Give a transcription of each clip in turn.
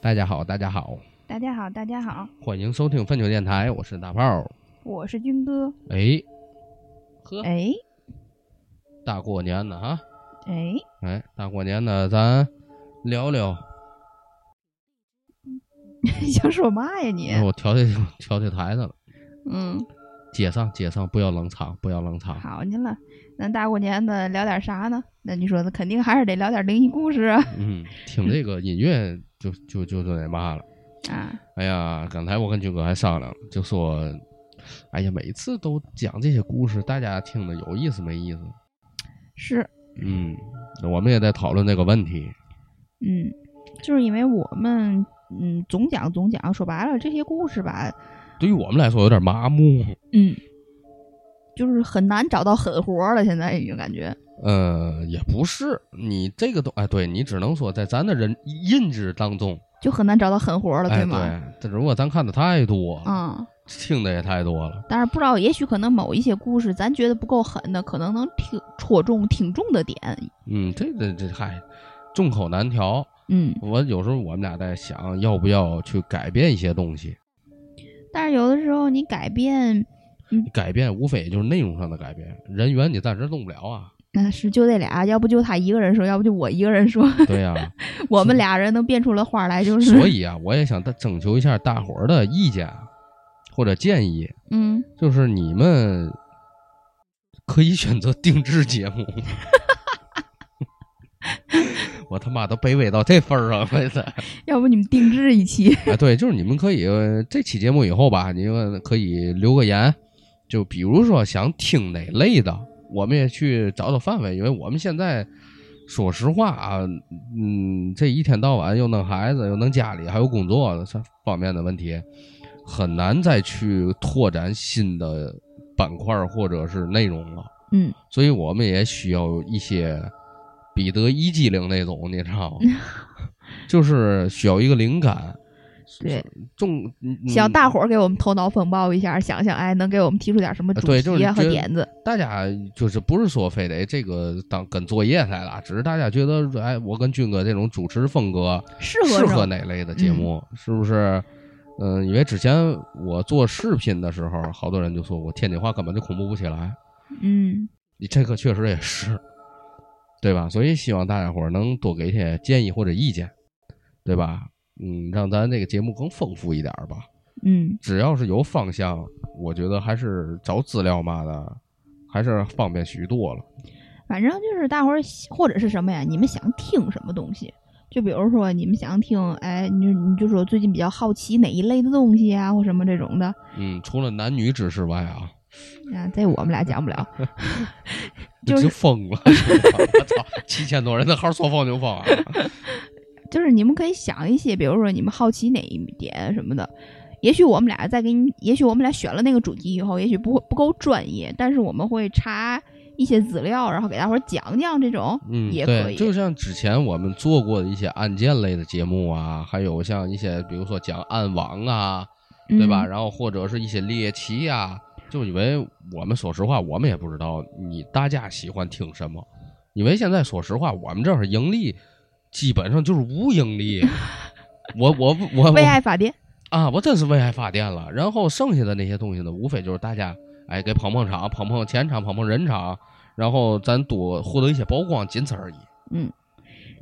大家好，大家好，大家好，大家好，欢迎收听粪球电台，我是大炮。我是军哥。哎，呵，哎大过年的哈，哎，哎，大过年的，咱聊聊。想说嘛呀你？我调这调这台子了，嗯，接上接上，不要冷场，不要冷场。好你了。那大过年的聊点啥呢？那你说，那肯定还是得聊点灵异故事啊。嗯，听这个音乐就就就就那嘛了。啊，哎呀，刚才我跟军哥还商量，就说，哎呀，每次都讲这些故事，大家听的有意思没意思？是，嗯，我们也在讨论这个问题。嗯，就是因为我们嗯总讲总讲，说白了这些故事吧，对于我们来说有点麻木。嗯，就是很难找到狠活了。现在已经感觉，呃，也不是，你这个东，哎，对你只能说在咱的人认知当中，就很难找到狠活了，对，吗？对，这如果咱看的太多了，嗯，听的也太多了，但是不知道，也许可能某一些故事咱觉得不够狠的，可能能听戳中听众的点。嗯，这个这嗨，众口难调。嗯，我有时候我们俩在想，要不要去改变一些东西？但是有的时候你改变，改变无非也就是内容上的改变，人员你暂时动不了啊。那是就这俩，要不就他一个人说，要不就我一个人说。对呀、我们俩人能变出了花来，就是所以啊，我也想征求一下大伙儿的意见或者建议，嗯，就是你们可以选择定制节目。我他妈都卑微到这份儿上了，这。要不你们定制一期，啊，对，就是你们可以呃这期节目以后吧，你们可以留个言，就比如说想听哪类的，我们也去找找范围，因为我们现在说实话啊，嗯，这一天到晚又弄孩子，又弄家里，还有工作这方面的问题，很难再去拓展新的板块或者是内容了。嗯，所以我们也需要一些彼得一激灵那种，你知道吗？就是需要一个灵感。对，众嗯希望大伙儿给我们头脑风暴一下，想想，哎，能给我们提出点什么主对就是题啊和点子。大家就是不是说非得这个当跟作业来了，只是大家觉得说，哎，我跟军哥这种主持风格适合适合哪类的节目，是不是？嗯、因为之前我做视频的时候，好多人就说我天津话根本就恐怖不起来，嗯，你这个确实也是，对吧？所以希望大家伙儿能多给一些建议或者意见，对吧？嗯，让咱这个节目更丰富一点儿吧。嗯，只要是有方向，我觉得还是找资料嘛的，还是方便许多了。反正就是大伙儿或者是什么呀？你们想听什么东西？就比如说你们想听，哎，你你就说最近比较好奇哪一类的东西啊，或什么这种的嗯，除了男女知识外啊，啊，这我们俩讲不了。那就是疯了！我操，七千多人的号说疯就疯啊！就是你们可以想一些，比如说你们好奇哪一点什么的。也许我们俩再给你，也许我们俩选了那个主题以后，也许不会不够专业，但是我们会查一些资料，然后给大伙儿讲讲这种，嗯，也可，以。就像之前我们做过的一些案件类的节目啊，还有像一些比如说讲暗网啊，对吧？嗯然后或者是一些猎奇呀、就因为我们说实话，我们也不知道你大家喜欢听什么，因为现在说实话，我们这儿盈利基本上就是无盈利。我我我我为爱发电，啊，我真是为爱发电了。然后剩下的那些东西呢，无非就是大家哎给捧捧场、捧捧钱场、捧捧人场，然后咱多获得一些曝光，仅此而已。嗯，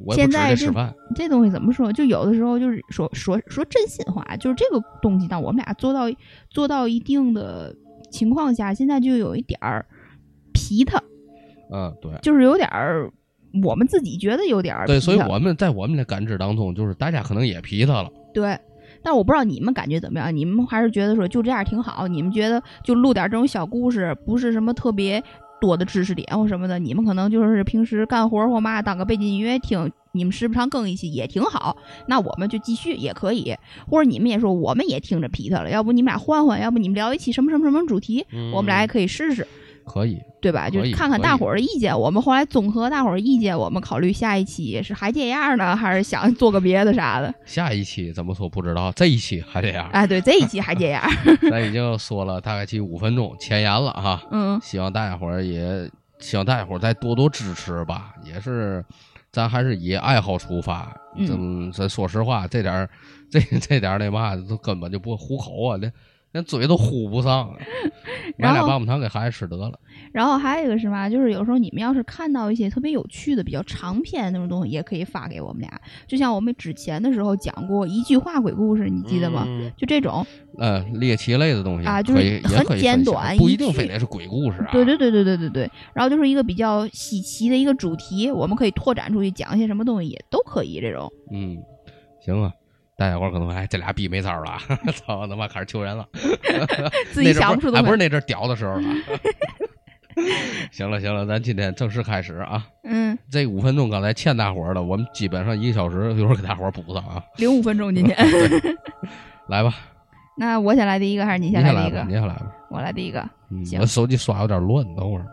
我也不指现在吃饭。这东西怎么说？就有的时候就是说说说真心话，就是这个东西，当我们俩做到做到一定的情况下，现在就有一点儿皮他，嗯，对。就是有点儿我们自己觉得有点儿对，所以我们在我们的感知当中，就是大家可能也皮他了。对。但我不知道你们感觉怎么样，你们还是觉得说就这样挺好？你们觉得就录点这种小故事，不是什么特别多的知识点或什么的，你们可能就是平时干活或嘛当个背景音乐听，你们时不常更一期也挺好。那我们就继续也可以，或者你们也说我们也听着皮他了，要不你们俩换换，要不你们聊一期什么什么什么主题，嗯我们俩也可以试试，可以，对吧？就是看看大伙儿的意见，我们后来综合大伙儿意见，我们考虑下一期是还这样呢，还是想做个别的啥的？下一期怎么说不知道，这一期还这样。哎，对，这一期还这样，咱已经说了大概其五分钟前言了哈，嗯。希望大家伙儿也希望大家伙儿再多多支持吧，也是咱还是以爱好出发。嗯咱咱说实话，这点儿这这点儿那嘛，都根本就不糊口啊，连连嘴都呼不上。买然后俩棒棒糖给孩子吃得了。然后还有一个是嘛，就是有时候你们要是看到一些特别有趣的、比较长篇那种东西，也可以发给我们俩。就像我们之前的时候讲过一句话鬼故事，你记得吗？嗯就这种，呃，猎奇类的东西啊就是很简短不一定非得是鬼故事啊。对对对对对对对。然后就是一个比较稀奇的一个主题，我们可以拓展出去讲一些什么东西，也都可以这种。嗯，行啊。大家伙可能哎，这俩逼没招儿了啊，操他妈开始求人了，自己想不出东西。不是那阵屌的时候 了。行了行了，咱今天正式开始啊！嗯，这五分钟刚才欠大伙儿的，我们基本上一个小时，一会儿给大伙儿补上啊。零五分钟今天。来吧，那我先来第一个还是你你先来吧，先来第一个你？先来吧。我来第一个。嗯，行我手机刷有点乱，等会儿。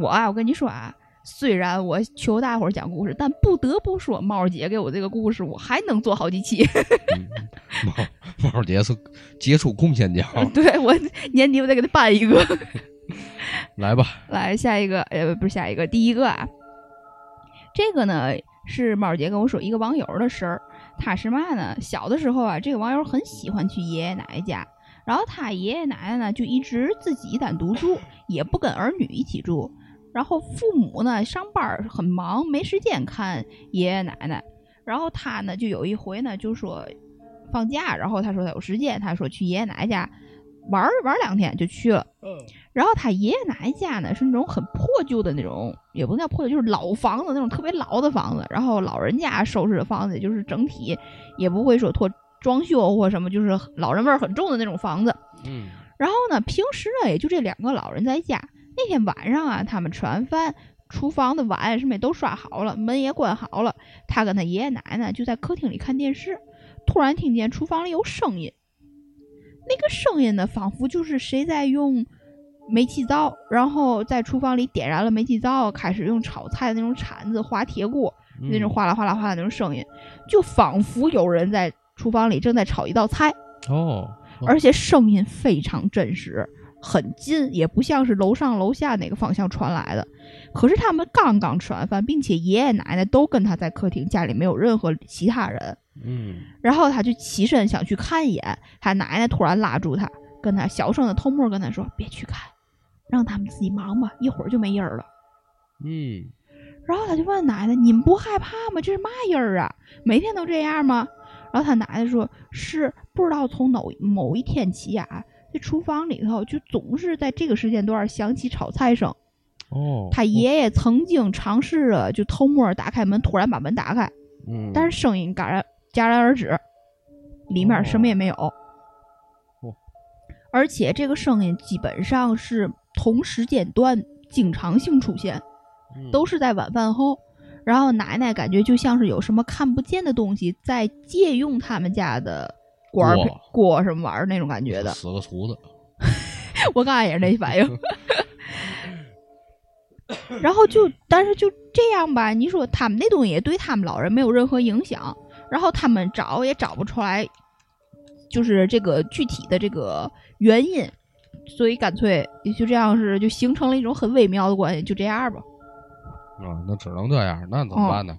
我啊，我跟你说啊，虽然我求大伙儿讲故事，但不得不说，猫儿姐给我这个故事，我还能做好几期。嗯，猫猫姐是杰出贡献奖，对我年底我再给他办一个。来吧。来下一个，呃，不是下一个，第一个啊，这个呢是猫儿姐跟我说一个网友的事儿。他是嘛呢？小的时候啊，这个网友很喜欢去爷爷奶奶家，然后他爷爷奶奶呢就一直自己单独住，也不跟儿女一起住。然后父母呢上班儿很忙，没时间看爷爷奶奶。然后他呢就有一回呢就说放假，然后他说他有时间，他说去爷爷奶奶家玩儿玩儿两天就去了。然后他爷爷奶奶家呢是那种很破旧的那种，也不能叫破旧，就是老房子那种特别老的房子。然后老人家收拾的房子，就是整体也不会说拖装修或什么，就是老人味儿很重的那种房子。嗯然后呢，平时呢也就这两个老人在家。那天晚上啊，他们吃完饭，厨房的碗什么也都刷好了，门也关好了。他跟他爷爷奶奶就在客厅里看电视，突然听见厨房里有声音。那个声音呢，仿佛就是谁在用煤气灶，然后在厨房里点燃了煤气灶，开始用炒菜的那种铲子划铁锅，嗯那种哗啦哗啦哗啦那种声音，就仿佛有人在厨房里正在炒一道菜。哦，而且声音非常真实，很近，也不像是楼上楼下哪个方向传来的。可是他们刚刚吃完饭，并且爷爷奶奶都跟他在客厅，家里没有任何其他人。嗯然后他就起身想去看一眼，他奶奶突然拉住他，跟他小声的偷摸跟他说：“别去看，让他们自己忙吧，一会儿就没人儿了。”嗯然后他就问奶奶：“你们不害怕吗？这是嘛音儿啊？每天都这样吗？”然后他奶奶说：“是，不知道从某某一天起啊，这厨房里头就总是在这个时间段响起炒菜声。哦，他爷爷曾经尝试着就偷摸打开门，突然把门打开，嗯，但是声音戛然戛然而止，里面什么也没有。哦而且这个声音基本上是同时间段经常性出现。”嗯都是在晚饭后。然后奶奶感觉就像是有什么看不见的东西在借用他们家的锅锅什么玩意儿那种感觉的。死个厨子，我刚才也是那反应。然后就，但是就这样吧，你说他们那东西也对他们老人没有任何影响，然后他们找也找不出来，就是这个具体的这个原因，所以干脆也就这样是就形成了一种很微妙的关系，就这样吧。啊，那只能这样，那怎么办呢？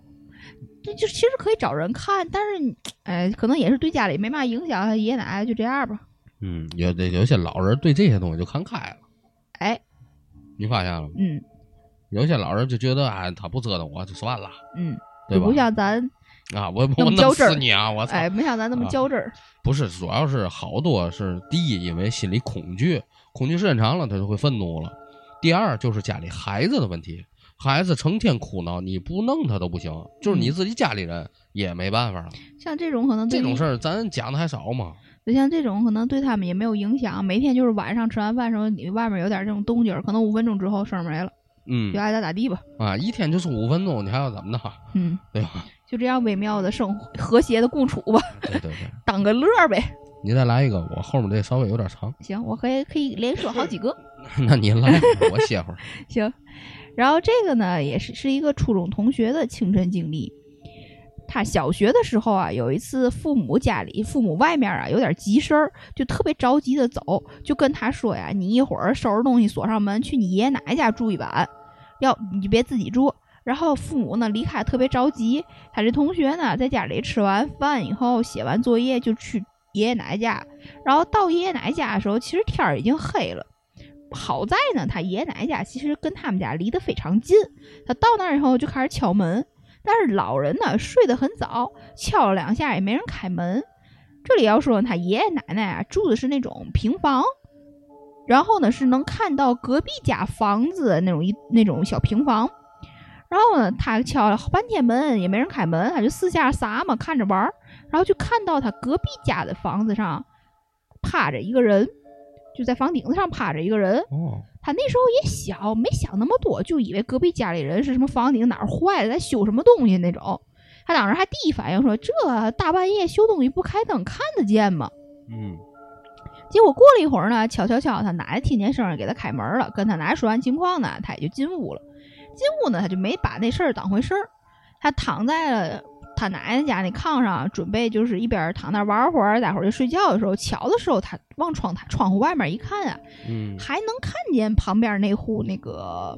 这就其实可以找人看，但是你，哎，可能也是对家里没嘛影响，爷爷奶奶就这样吧。嗯，有的有些老人对这些东西就看开了，哎，你发现了吗？嗯有些老人就觉得啊，他不折腾我就算了，嗯，对吧不？像咱，啊，我我弄死你啊！我操！哎，没像咱那么啊较真儿。不是，主要是好多是第一，因为心里恐惧，恐惧时间长了，他就会愤怒了；第二，就是家里孩子的问题，孩子成天哭闹，你不弄他都不行，就是你自己家里人也没办法了。像这种可能对这种事儿咱讲的还少吗？就像这种可能对他们也没有影响，每天就是晚上吃完饭时候，你外面有点这种动静，可能五分钟之后声儿没了，嗯就爱咋咋地吧。啊，一天就是五分钟，你还要怎么的？嗯，对吧？就这样微妙的生活和谐的共处吧，对对对，当个乐儿呗。你再来一个，我后面这稍微有点长，行，我可以可以连 说好几个。那你来，我歇会儿。行，然后这个呢，也是是一个初中同学的亲身经历。他小学的时候啊，有一次父母家里父母外面啊有点急事儿，就特别着急的走，就跟他说呀：“你一会儿收拾东西锁上门，去你爷爷奶奶家住一晚，要你就别自己住。然后父母呢离开特别着急，他这同学呢在家里吃完饭以后写完作业就去爷爷奶奶家，然后到爷爷奶奶家的时候，其实天儿已经黑了。好在呢，他爷爷奶奶家其实跟他们家离得非常近。他到那儿以后就开始敲门，但是老人呢睡得很早，敲了两下也没人开门。这里要说他爷爷奶奶啊住的是那种平房，然后呢是能看到隔壁家房子那种一那种小平房。然后呢，他敲了半天门也没人开门，他就四下撒嘛看着玩儿，然后就看到他隔壁家的房子上趴着一个人。就在房顶子上趴着一个人，哦，他那时候也小，没想那么多，就以为隔壁家里人是什么房顶哪儿坏了，在修什么东西那种。他当时还第一反应说：“这大半夜修东西不开灯看得见吗？”嗯，结果过了一会儿呢，悄悄悄，他奶奶听见声儿给他开门了，跟他奶奶说完情况呢，他也就进屋了。进屋呢，他就没把那事儿当回事儿，他躺在了。他奶奶家那炕上，准备就是一边躺那玩会儿，待会儿就睡觉的时候，巧的时候，他往窗台窗户外面一看啊，嗯，还能看见旁边那户那个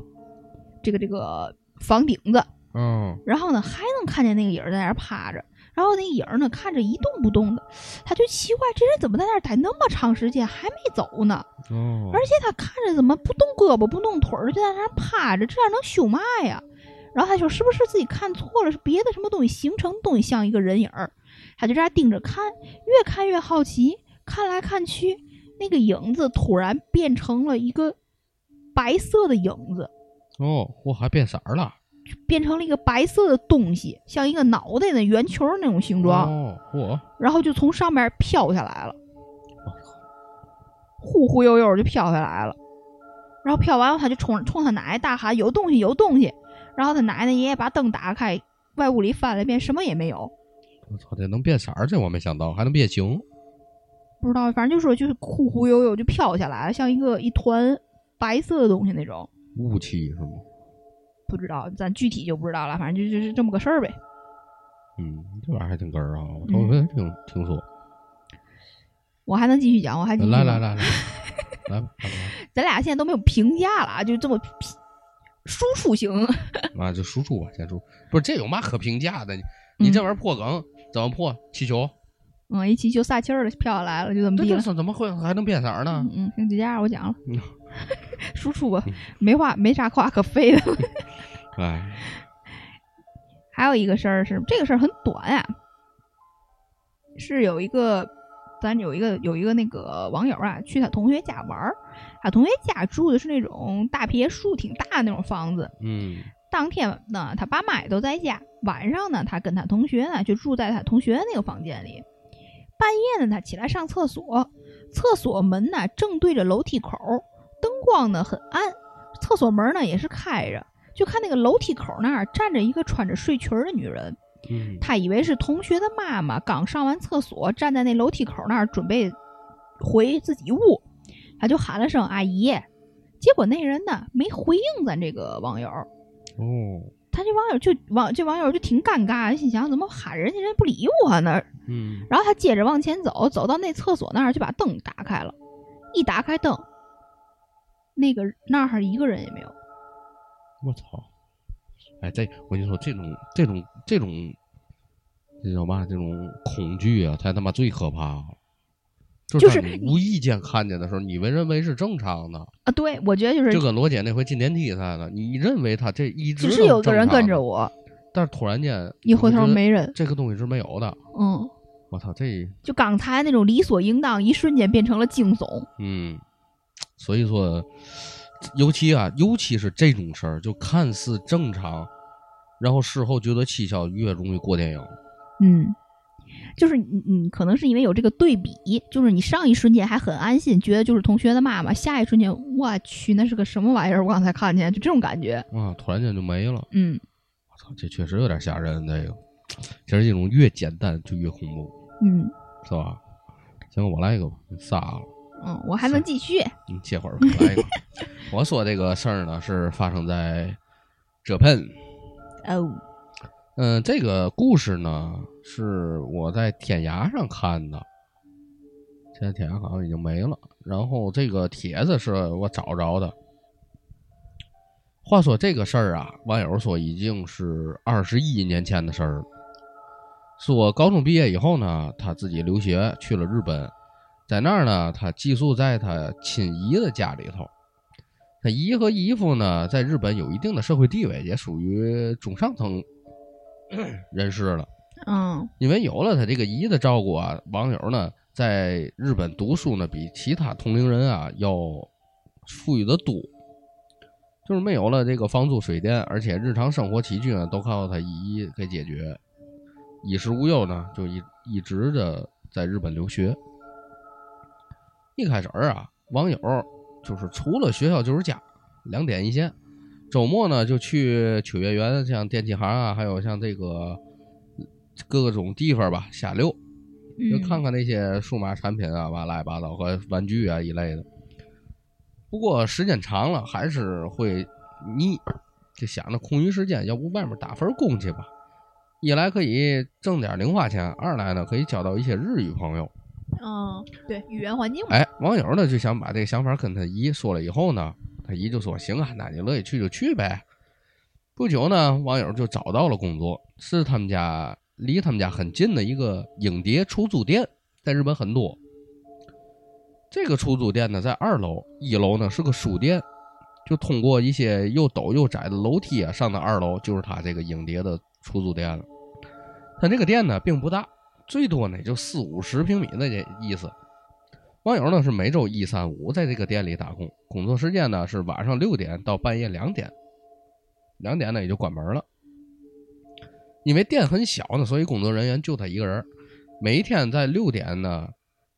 这个这个房顶子，嗯，然后呢，还能看见那个影在那儿趴着，然后那影儿呢看着一动不动的，他就奇怪这人怎么在那儿待那么长时间还没走呢？哦，而且他看着怎么不动胳膊不动腿儿，就在那儿趴着，这样能修嘛呀？然后他说：“是不是自己看错了？是别的什么东西形成东西像一个人影儿？”他就这样盯着看，越看越好奇，看来看去，那个影子突然变成了一个白色的影子。哦，我还变色儿了，变成了一个白色的东西，像一个脑袋的圆球那种形状。哦，嚯，然后就从上面飘下来了，忽忽悠悠就飘下来了。然后飘完了，他就冲冲他奶奶大喊：“有东西，有东西！”然后他奶奶爷爷把灯打开，外屋里翻了一遍，什么也没有。我操，这能变色儿，这我没想到，还能变形。不知道，反正就说就是忽忽悠悠就飘下来了，像一个一团白色的东西那种。雾气是吗？不知道，咱具体就不知道了，反正就就是这么个事儿呗。嗯，这玩意儿还挺哏儿啊，我头回听听说。我还能继续讲，我还来来来 来，来，来吧咱俩现在都没有评价了啊，就这么输出型。啊，就输出吧，先输。不是这有嘛可评价的？你你这玩意儿破梗怎么破？气球？嗯，一气球撒气儿了，飘下来了，就这么地了。怎怎么会还能变色呢？嗯嗯，行，就这样，我讲了 嗯，输出吧，没话没啥话可废的。哎，还有一个事儿是，这个事儿很短啊，是有一个咱有一个有一个那个网友啊，去他同学家玩儿，他同学家住的是那种大别墅，挺大的那种房子。嗯当天呢，他爸妈也都在家，晚上呢，他跟他同学呢就住在他同学的那个房间里。半夜呢，他起来上厕所，厕所门呢正对着楼梯口，灯光呢很暗，厕所门呢也是开着，就看那个楼梯口那儿站着一个穿着睡裙的女人。嗯，他以为是同学的妈妈刚上完厕所，站在那楼梯口那儿准备回自己屋，他就喊了声“阿姨”，结果那人呢没回应咱这个网友，哦，他这网友就网这网友就挺尴尬，心想怎么喊人家人不理我呢？嗯，然后他接着往前走，走到那厕所那儿就把灯打开了，一打开灯，那个那儿一个人也没有。我操！哎，这我跟你说，这种这种这种，这叫嘛？这种恐惧啊，才他妈最可怕。就就是你无意间看见的时候，你们认为是正常的，啊，对，我觉得就是就跟罗姐那回进电梯似的，你认为他这一直只是有个人跟着，我，但是突然间一回头没人。这个东西是没有的。嗯，我操，这就刚才那种理所应当，一瞬间变成了惊悚。嗯，所以说，尤其啊，尤其是这种事儿，就看似正常，然后事后觉得蹊跷，越容易过电影。嗯，就是你你可能是因为有这个对比，就是你上一瞬间还很安心，觉得就是同学的妈妈，下一瞬间我去那是个什么玩意儿？我刚才看见，就这种感觉。啊，突然间就没了。嗯我操，这确实有点吓人。这个，其实这种越简单就越恐怖，嗯是吧？行，我来一个吧，你仨了，嗯，我还能继续。你歇会儿吧，来一个。我说这个事儿呢，是发生在浙喷。哦，嗯，这个故事呢是我在天涯上看的，现在天涯好像已经没了。然后这个帖子是我找着的，话说这个事儿啊，网友说已经是二十一年前的事儿了。说高中毕业以后呢，他自己留学去了日本，在那儿呢，他寄宿在他亲姨的家里头。他姨和姨夫呢，在日本有一定的社会地位，也属于中上层 人士了。嗯因为有了他这个姨的照顾啊，网友呢在日本读书呢，比其他同龄人啊要富裕的多。就是没有了这个房租水电，而且日常生活起居呢都靠他姨给解决，衣食无忧呢，就一一直的在日本留学。一开始啊，网友就是除了学校就是家，两点一线。周末呢就去秋叶原，像电器行啊，还有像这个各种地方吧瞎溜，就嗯，看看那些数码产品啊，完乱七八糟和玩具啊一类的。不过时间长了还是会腻，就想着空余时间，要不外面打份工去吧。一来可以挣点零花钱，二来呢可以交到一些日语朋友。嗯，对，语言环境嘛，哎，网友呢就想把这个想法跟他姨说了以后呢，他姨就说：“行啊，那你乐意去就去呗。”不久呢，网友就找到了工作，是他们家离他们家很近的一个影碟出租店，在日本很多。这个出租店呢在二楼，一楼呢是个书店，就通过一些又陡又窄的楼梯啊上到二楼，就是他这个影碟的出租店了。他这个店呢并不大，最多呢就四五十平米的这意思。网友呢是每周一、三、五在这个店里打工，工作时间呢是晚上六点到半夜两点，两点呢也就关门了。因为店很小呢，所以工作人员就他一个人。每一天在六点呢，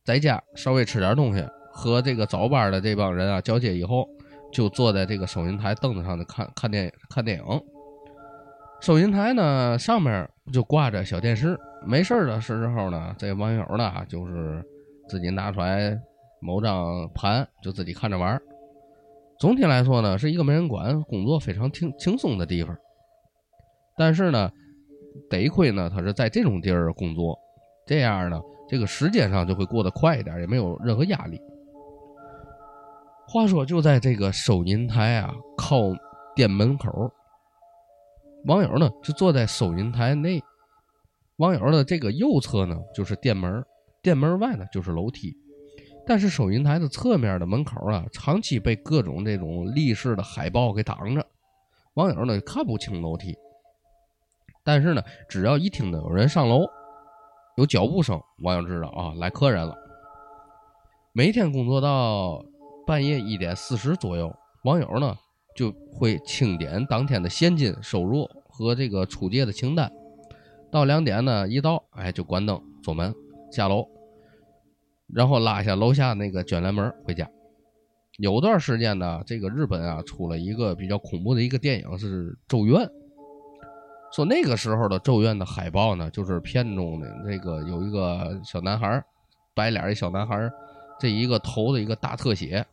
在家稍微吃点东西，和这个早班的这帮人啊交接以后，就坐在这个收银台凳子上就看看电影看电影。收银台呢上面就挂着小电视，没事的时候呢，这网友呢就是自己拿出来某张盘，就自己看着玩儿。总体来说呢，是一个没人管、工作非常轻轻松的地方。但是呢，得亏呢，他是在这种地儿工作，这样呢，这个时间上就会过得快一点，也没有任何压力。话说，就在这个收银台啊靠店门口，网友呢就坐在收银台内，网友的这个右侧呢就是店门，店门外呢就是楼梯。但是收银台的侧面的门口啊，长期被各种这种立式的海报给挡着，网友呢看不清楼梯。但是呢，只要一听到有人上楼，有脚步声，网友知道啊来客人了。每天工作到半夜一点四十左右，网友呢就会清点当天的现金收入和这个出借的清单。到两点呢一到，哎就关灯锁门下楼，然后拉下楼下那个卷帘门回家。有段时间呢，这个日本啊出了一个比较恐怖的一个电影是《咒怨》，说那个时候的《咒怨》的海报呢，就是片中的这个有一个小男孩，白脸一小男孩，这一个头的一个大特写。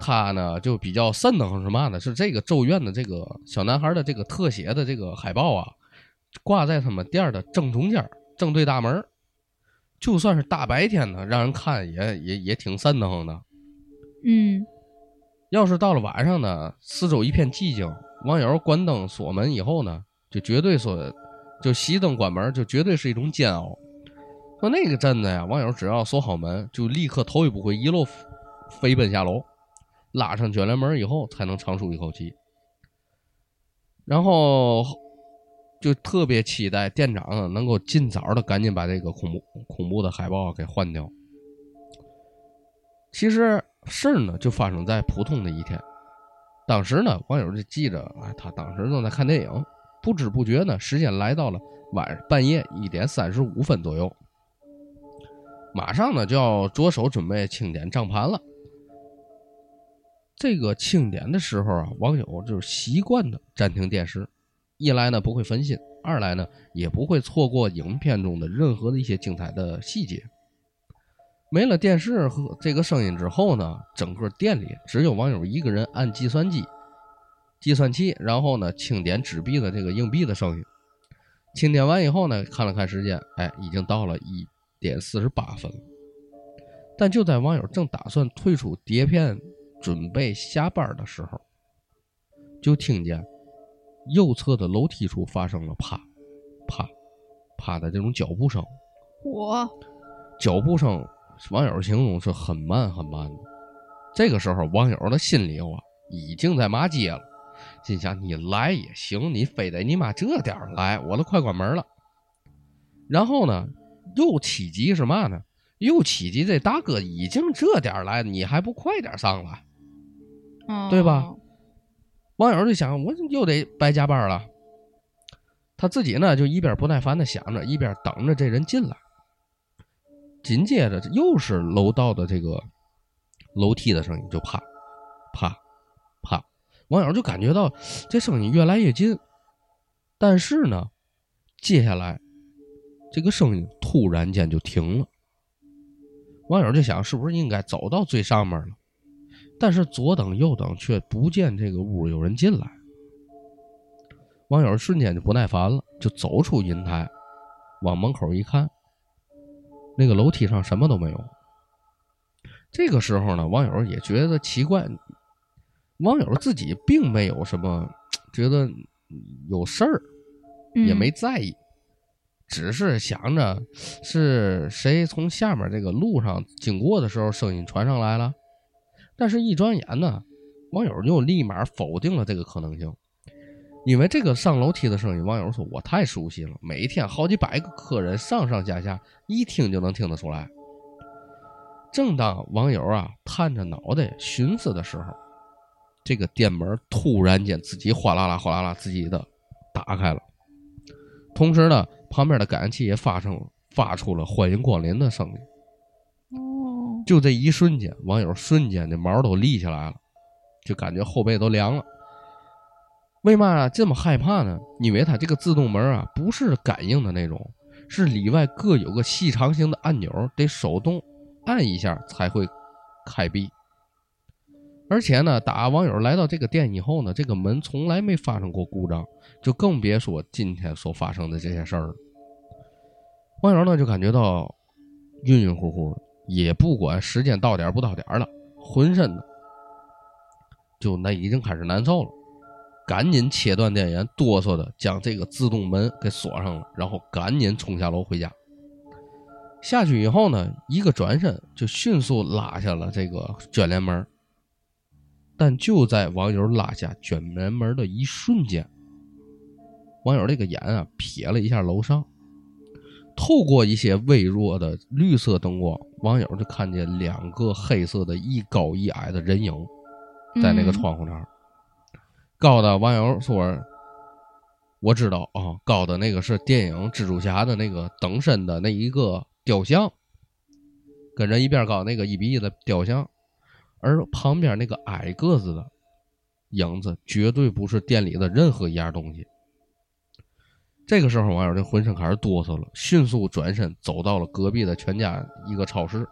他呢就比较瘆得慌是嘛呢？是这个《咒怨》的这个小男孩的这个特写的这个海报啊，挂在他们店的正中间，正对大门。就算是大白天的，让人看也也也挺瘆得慌的。嗯要是到了晚上呢，四周一片寂静，网友关灯锁门以后呢，就绝对说，就熄灯关门，就绝对是一种煎熬。说那个阵子呀，网友只要锁好门，就立刻头也不回一路飞奔下楼，拉上卷帘门以后才能长舒一口气。然后就特别期待店长啊能够尽早的赶紧把这个恐怖恐怖的海报给换掉。其实事儿呢就发生在普通的一天，当时呢网友就记着啊，他当时正在看电影，不知不觉呢时间来到了晚半夜一点三十五分左右，马上呢就要着手准备清点账盘了。这个清点的时候啊，网友就是习惯的暂停电视，一来呢不会分心，二来呢也不会错过影片中的任何的一些精彩的细节。没了电视和这个声音之后呢，整个店里只有网友一个人按计算机、计算器，然后呢清点纸币的这个硬币的声音。清点完以后呢，看了看时间，哎，已经到了一点四十八分了。但就在网友正打算退出碟片准备下班的时候，就听见右侧的楼梯处发生了啪、啪、啪的这种脚步声。我脚步声，网友形容是很慢很慢的。这个时候，网友的心里啊已经在骂街了，心想：你来也行，你非得你妈这点儿来，我都快关门了。然后呢，又气急是嘛呢？又气急，这大哥已经这点儿来，你还不快点上来？对吧哦网友就想，我又得白加班了。他自己呢，就一边不耐烦的想着，一边等着这人进来。紧接着又是楼道的这个楼梯的声音，就啪啪啪，网友就感觉到这声音越来越近，但是呢，接下来这个声音突然间就停了。网友就想，是不是应该走到最上面了？但是左等右等，却不见这个屋有人进来。网友瞬间就不耐烦了，就走出阴台，往门口一看，那个楼梯上什么都没有。这个时候呢，网友也觉得奇怪，网友自己并没有什么觉得有事儿，也嗯没在意，只是想着是谁从下面这个路上经过的时候声音传上来了。但是，一转眼呢，网友就立马否定了这个可能性，因为这个上楼梯的声音，网友说我太熟悉了，每天好几百个客人上上下下，一听就能听得出来。正当网友啊探着脑袋寻思的时候，这个店门突然间自己哗啦啦哗啦啦自己的打开了，同时呢，旁边的感应器也发生发出了欢迎光临的声音。就这一瞬间，网友瞬间这毛都立起来了，就感觉后背都凉了。为嘛这么害怕呢？因为它这个自动门啊，不是感应的那种，是里外各有个细长形的按钮，得手动按一下才会开闭。而且呢，打网友来到这个店以后呢，这个门从来没发生过故障，就更别说今天所发生的这些事儿了。网友呢就感觉到晕晕乎乎的，也不管时间到点不到点了，浑身呢就那已经开始难受了，赶紧切断电源，哆嗦的将这个自动门给锁上了，然后赶紧冲下楼回家。下去以后呢，一个转身就迅速拉下了这个卷帘门，但就在网友拉下卷帘门的一瞬间，网友这个眼啊瞥了一下楼上，透过一些微弱的绿色灯光，网友就看见两个黑色的一高一矮的人影在那个嗯窗户那儿。高的网友说：“我知道啊，高的那个是电影蜘蛛侠的那个等身的那一个雕像，跟人一边高那个一比一的雕像，而旁边那个矮个子的影子绝对不是店里的任何一样东西。”这个时候，网友这浑身开始哆嗦了，迅速转身走到了隔壁的全家一个超市。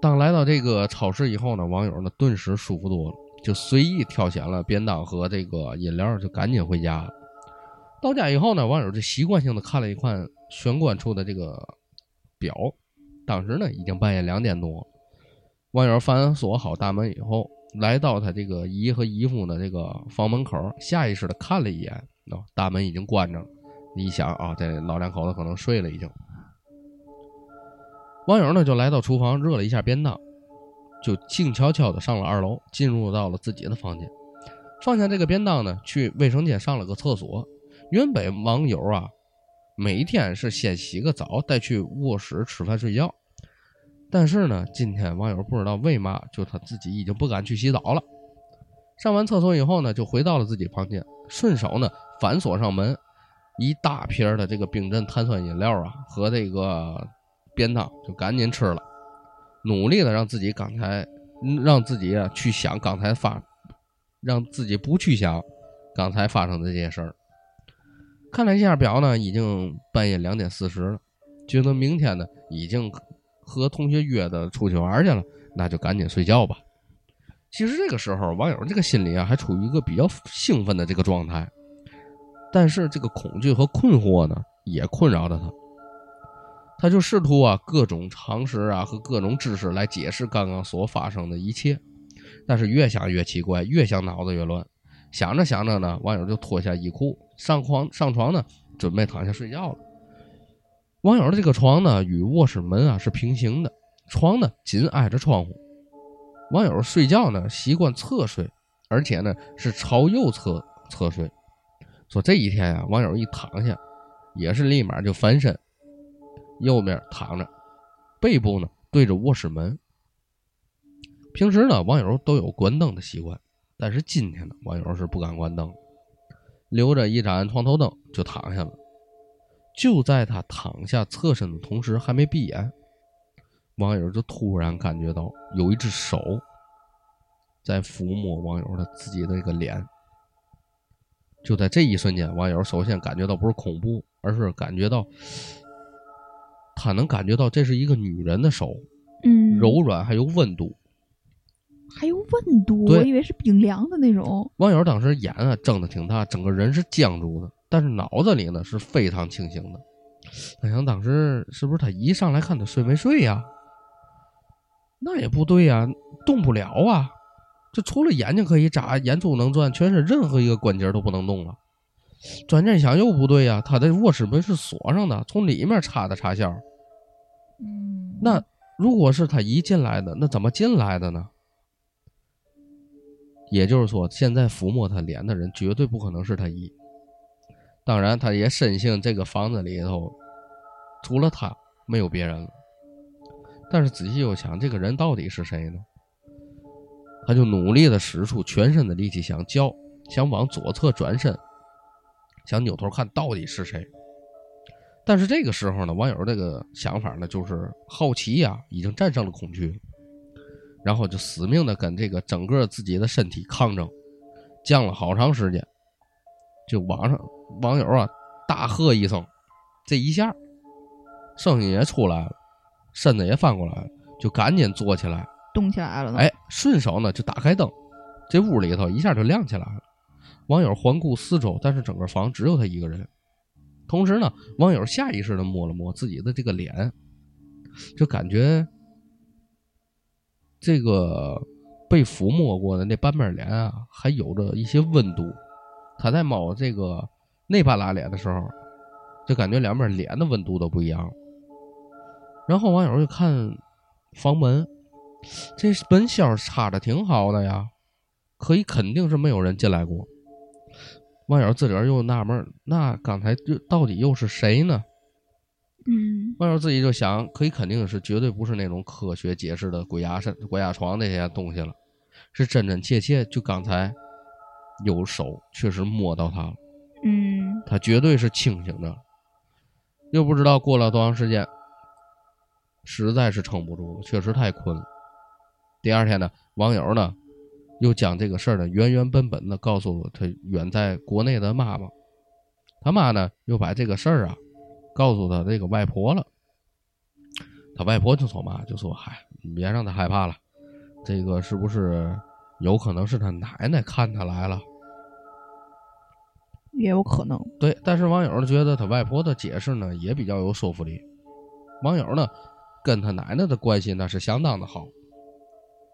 当来到这个超市以后呢，网友呢顿时舒服多了，就随意挑选了便当和这个饮料，就赶紧回家了。到家以后呢，网友就习惯性的看了一看玄关处的这个表，当时呢已经半夜两点多。网友反锁好大门以后，来到他这个姨和姨夫的这个房门口，下意识的看了一眼，哦，大门已经关着了。一想啊，这老两口子可能睡了已经。网友呢就来到厨房热了一下便当，就静悄悄的上了二楼，进入到了自己的房间，放下这个便当呢，去卫生间上了个厕所。原本网友啊，每天是先洗个澡，再去卧室吃饭睡觉。但是呢，今天网友不知道为嘛，就他自己已经不敢去洗澡了。上完厕所以后呢，就回到了自己房间，顺手呢反锁上门，一大瓶的这个冰镇碳酸饮料啊和这个便当就赶紧吃了，努力的让自己刚才让自己啊去想刚才发，让自己不去想刚才发生的这些事儿。看了一下表呢，已经半夜两点四十了，觉得明天呢已经和同学约的出去玩去了，那就赶紧睡觉吧。其实这个时候，网友这个心里啊还处于一个比较兴奋的这个状态，但是这个恐惧和困惑呢也困扰着他。他就试图啊各种常识啊和各种知识来解释刚刚所发生的一切，但是越想越奇怪，越想脑子越乱。想着想着呢，网友就脱下衣裤上床上床呢，准备躺下睡觉了。网友的这个床呢，与卧室门啊是平行的，床呢紧挨着窗户。网友睡觉呢习惯侧睡，而且呢是朝右侧侧睡。说这一天呀，网友一躺下，也是立马就翻身，右面躺着，背部呢对着卧室门。平时呢，网友都有关灯的习惯，但是今天呢，网友是不敢关灯，留着一盏床头灯就躺下了。就在他躺下侧身的同时，还没闭眼，网友就突然感觉到有一只手在抚摸网友的自己的一个脸。就在这一瞬间，网友首先感觉到不是恐怖，而是感觉到他能感觉到这是一个女人的手，嗯，柔软还有温度。还有温度，我以为是冰凉的那种。网友当时眼啊睁得挺大，整个人是僵住的，但是脑子里呢是非常清醒的。他想，当时是不是他一上来看他睡没睡呀？那也不对呀，动不了啊。这除了眼睛可以眨，眼珠能转，全身任何一个关节都不能动了。转念想又不对呀，他的卧室门是锁上的，从里面插的插销。嗯，那如果是他姨进来的，那怎么进来的呢？也就是说，现在抚摸他脸的人绝对不可能是他姨。当然，他也深信这个房子里头除了他没有别人了。但是仔细又想，这个人到底是谁呢？他就努力的使出全身的力气想叫，想往左侧转身，想扭头看到底是谁。但是这个时候呢，网友这个想法呢，就是好奇呀、已经战胜了恐惧，然后就死命的跟这个整个自己的身体抗争，犟了好长时间，就网上网友啊大喝一声，这一下声音也出来了，身子也翻过来了，就赶紧坐起来，动起来了。哎，顺手呢就打开灯，这屋里头一下就亮起来了。网友环顾四周，但是整个房只有他一个人。同时呢，网友下意识的摸了摸自己的这个脸，就感觉这个被抚摸过的那半边脸啊，还有着一些温度。他在摸这个那半拉脸的时候，就感觉两边脸的温度都不一样。然后网友就看房门，这本小插的挺好的呀，可以肯定是没有人进来过。网友自个儿又纳闷，那刚才就到底又是谁呢？嗯网友自己就想，可以肯定是绝对不是那种科学解释的鬼压身、鬼压床那些东西了，是真真切切就刚才有手确实摸到他了，嗯他绝对是清醒的。又不知道过了多长时间，实在是撑不住了，确实太困了。第二天呢，网友呢又将这个事儿呢原原本本的告诉了他远在国内的妈妈，他妈呢又把这个事儿啊告诉他这个外婆了。他外婆就说嘛，就说嗨，你别让他害怕了，这个是不是有可能是他奶奶看他来了？也有可能。对，但是网友觉得他外婆的解释呢也比较有说服力。网友呢跟他奶奶的关系那是相当的好，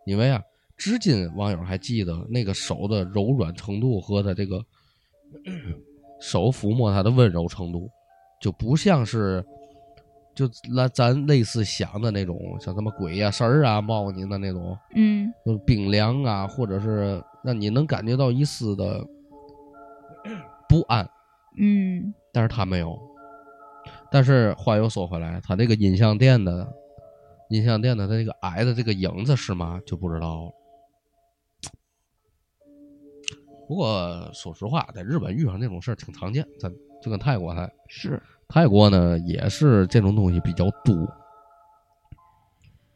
因为啊，至今网友还记得那个手的柔软程度和他这个手抚摸他的温柔程度，就不像是就那咱类似想的那种像什么鬼呀、神儿啊、猫你的那种，嗯就冰凉啊，或者是让你能感觉到一丝的不安。嗯但是他没有。但是话又说回来，他这个音像店的音像店的他这个矮的这个影子是吗，就不知道了。不过说实话，在日本遇上这种事儿挺常见，咱就跟泰国还是泰国呢也是这种东西比较多。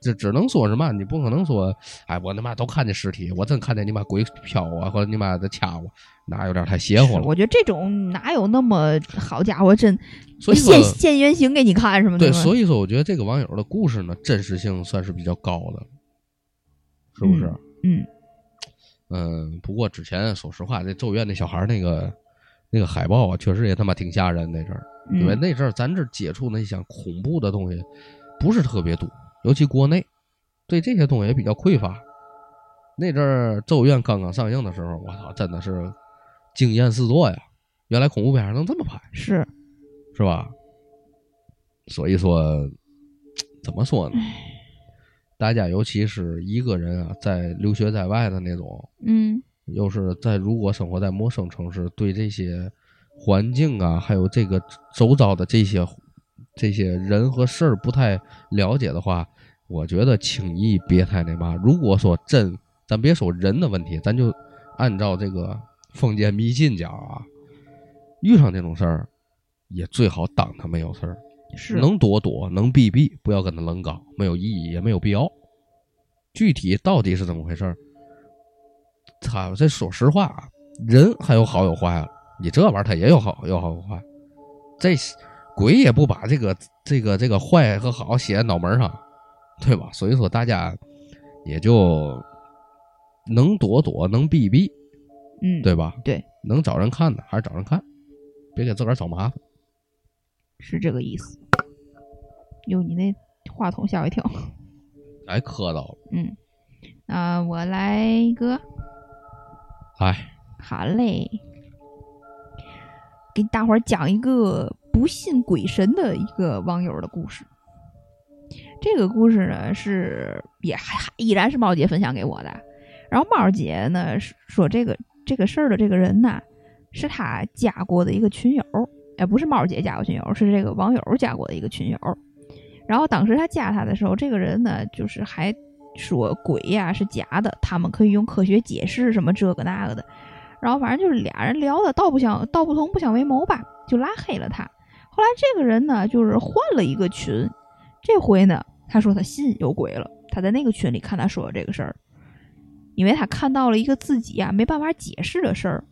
这只能说是嘛，你不可能说，哎，我他妈都看见尸体，我真看见你妈鬼飘啊，或者你妈的掐我，那有点太邪乎了。我觉得这种哪有那么好家伙，真所以说现现原形给你看什么的？对，所以说我觉得这个网友的故事呢，真实性算是比较高的，是不是？嗯嗯不过之前说实话，那咒怨那小孩儿那个那个海报啊，确实也他妈挺吓人那阵儿，嗯，因为那阵儿咱这接触那些恐怖的东西不是特别多，尤其国内对这些东西也比较匮乏。那阵儿《咒怨》刚刚上映的时候，我操，真的是惊艳四座呀！原来恐怖片还能这么拍，是，是吧？所以说，怎么说呢？大家尤其是一个人啊，在留学在外的那种，嗯又是在如果生活在陌生城市，对这些环境啊，还有这个周遭的这些这些人和事儿不太了解的话，我觉得轻易别太那嘛。如果说真，咱别说人的问题，咱就按照这个封建迷信讲啊，遇上这种事儿，也最好当他没有事儿。是，能躲躲，能避避，不要跟他愣刚，没有意义，也没有必要。具体到底是怎么回事儿？他这说实话啊，人还有好有坏了。你这玩意儿他也有好有好有坏，这鬼也不把这个这个这个坏和好写在脑门上，对吧？所以说大家也就能躲躲，能避避，嗯，对吧？对，能找人看的还是找人看，别给自个儿找麻烦。是这个意思。哟，你那话筒吓我一跳。来磕到了，嗯，那我来一个，哎，好嘞，给大伙儿讲一个不信鬼神的一个网友的故事。这个故事呢是也还还依然是猫姐分享给我的，然后猫姐呢说这个这个事儿的这个人呐是她加过的一个群友，哎，不是猫姐加过群友，是这个网友加过的一个群友。然后当时他加他的时候，这个人呢就是还说鬼呀是假的，他们可以用科学解释什么这个那个的。然后反正就是俩人聊的道不相道不同不相为谋吧，就拉黑了他。后来这个人呢就是换了一个群，这回呢他说他信有鬼了，他在那个群里看他说的这个事儿，因为他看到了一个自己啊没办法解释的事儿。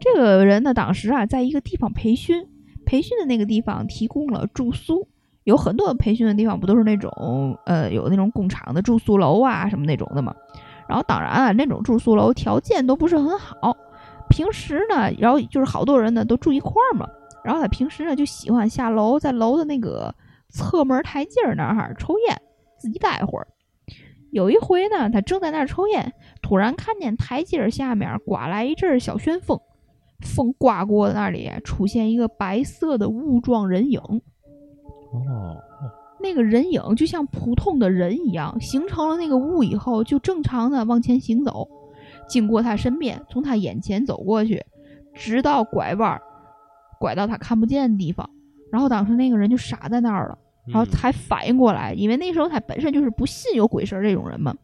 这个人呢当时啊在一个地方培训，培训的那个地方提供了住宿。有很多培训的地方不都是那种呃有那种工厂的住宿楼啊什么那种的嘛？然后当然啊，那种住宿楼条件都不是很好。平时呢，然后就是好多人呢都住一块儿嘛。然后他平时呢就喜欢下楼，在楼的那个侧门台阶那儿抽烟，自己待会儿。有一回呢，他正在那儿抽烟，突然看见台阶下面刮来一阵小旋风，风刮过那里出现一个白色的雾状人影。哦，那个人影就像普通的人一样，形成了那个雾以后，就正常的往前行走，经过他身边，从他眼前走过去，直到拐弯，拐到他看不见的地方。然后当时那个人就傻在那儿了，然后才反应过来，因为那时候他本身就是不信有鬼神这种人嘛，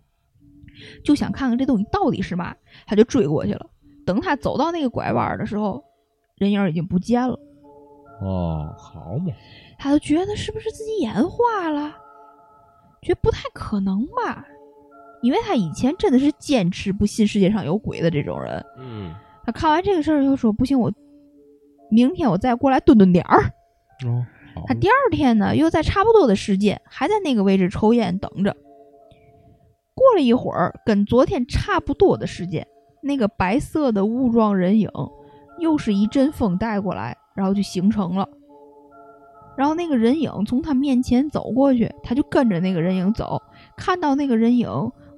就想看看这东西到底是嘛，他就追过去了。等他走到那个拐弯的时候，人影已经不见了。哦，好嘛。他就觉得是不是自己眼花了，觉得不太可能吧，因为他以前真的是坚持不信世界上有鬼的这种人。嗯，他看完这个事儿，就说不行，我明天我再过来蹲蹲点儿。哦，好他第二天呢，又在差不多的时间，还在那个位置抽烟等着。过了一会儿，跟昨天差不多的时间，那个白色的雾状人影又是一阵风带过来，然后就形成了。然后那个人影从他面前走过去，他就跟着那个人影走，看到那个人影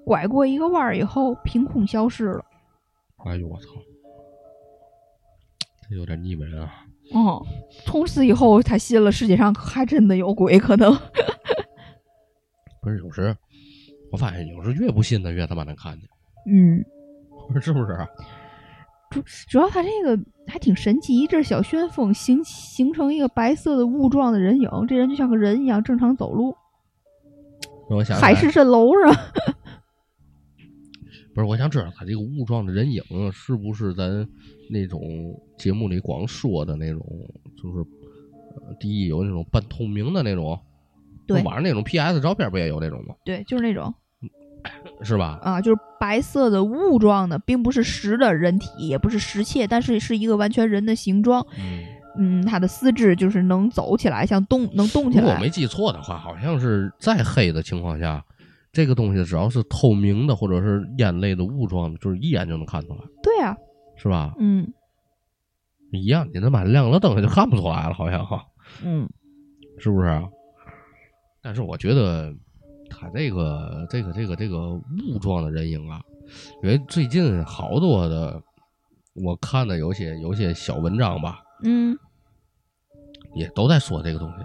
拐过一个弯儿以后，凭空消失了。哎呦我操，这有点腻歪啊！哦，从此以后他信了世界上还真的有鬼，可能。不是，有时我发现，有时越不信的越他妈能看见，嗯，是不是啊？主主要他这个还挺神奇，一阵小旋风形形成一个白色的雾状的人影，这人就像个人一样正常走路，我想海市蜃楼上。不是，我想知道他这个雾状的人影是不是咱那种节目里光说的那种，就是呃，第一有那种半透明的那种，对网上那种 PS 照片不也有那种吗？对，就是那种 是吧？啊，就是白色的雾状的，并不是实的人体，也不是实切，但是是一个完全人的形状。嗯，嗯，他的四肢就是能走起来，像动能动起来。如果我没记错的话，好像是再黑的情况下，这个东西只要是透明的或者是烟类的雾状的，就是一眼就能看出来，对啊，是吧？嗯一样，你他妈亮了灯就看不出来了，好像哈，嗯，是不是啊？但是我觉得他这个这个这个这个雾状的人影啊，因为最近好多的我看的有些有些小文章吧，嗯也都在说这个东西。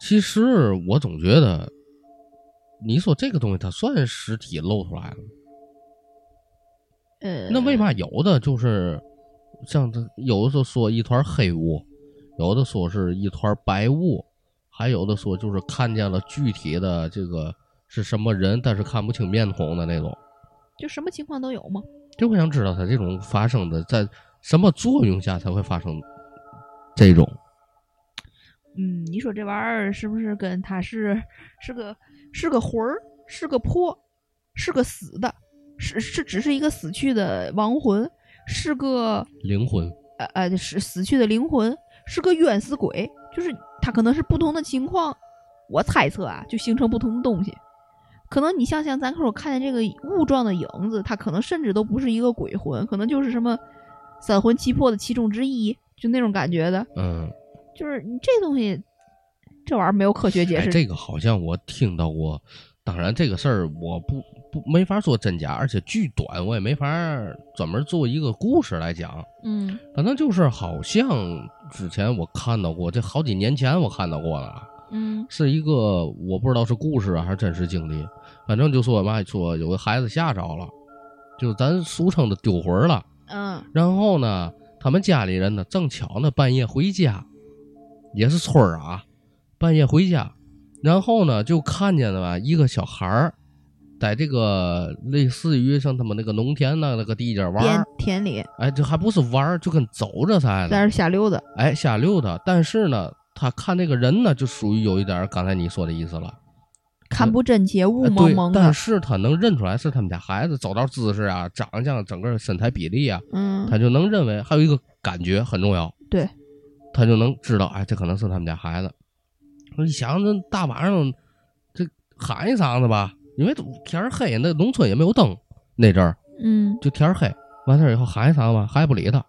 其实我总觉得，你说这个东西它算实体露出来了吗？呃，那为嘛有的就是像这有的时候说一团黑雾，有的说是一团白雾，还有的说就是看见了具体的这个是什么人，但是看不清面孔的那种。就什么情况都有吗？就我想知道它这种发生的在什么作用下才会发生这种？嗯，你说这玩意儿是不是跟它是是个是个魂儿，是个魄，是个死的，是是只是一个死去的亡魂，是个灵魂，呃呃是死去的灵魂，是个冤死鬼，就是它可能是不同的情况，我猜测啊，就形成不同的东西。可能你像像，咱说看见这个雾状的影子，它可能甚至都不是一个鬼魂，可能就是什么三魂七魄的其中之一，就那种感觉的。嗯，就是你这东西，这玩意儿没有科学解哎，释。这个好像我听到过。当然，这个事儿我不不没法说真假，而且巨短，我也没法专门做一个故事来讲。嗯反正就是好像之前我看到过，这好几年前我看到过了，嗯是一个我不知道是故事啊还是真实经历，反正就说嘛，说有个孩子吓着了，就咱俗称的丢魂了。嗯然后呢，他们家里人呢正巧呢半夜回家，也是村儿啊，半夜回家，然后呢就看见了吧一个小孩儿，在这个类似于像他们那个农田那那个地界玩田儿，田里哎，这还不是玩儿，就跟走着似的，在那瞎溜达。哎，瞎溜达。但是呢，他看那个人呢，就属于有一点儿刚才你说的意思了，看不真切，雾蒙蒙的但。是他能认出来是他们家孩子，走道姿势啊、长相、整个身材比例啊，嗯，他就能认为还有一个感觉很重要，对，他就能知道，哎，这可能是他们家孩子。我一想，这大晚上这喊一嗓子吧，因为都天儿黑，那农村也没有灯，那阵儿嗯就天儿黑。完事儿以后喊一嗓子吧，还不理他。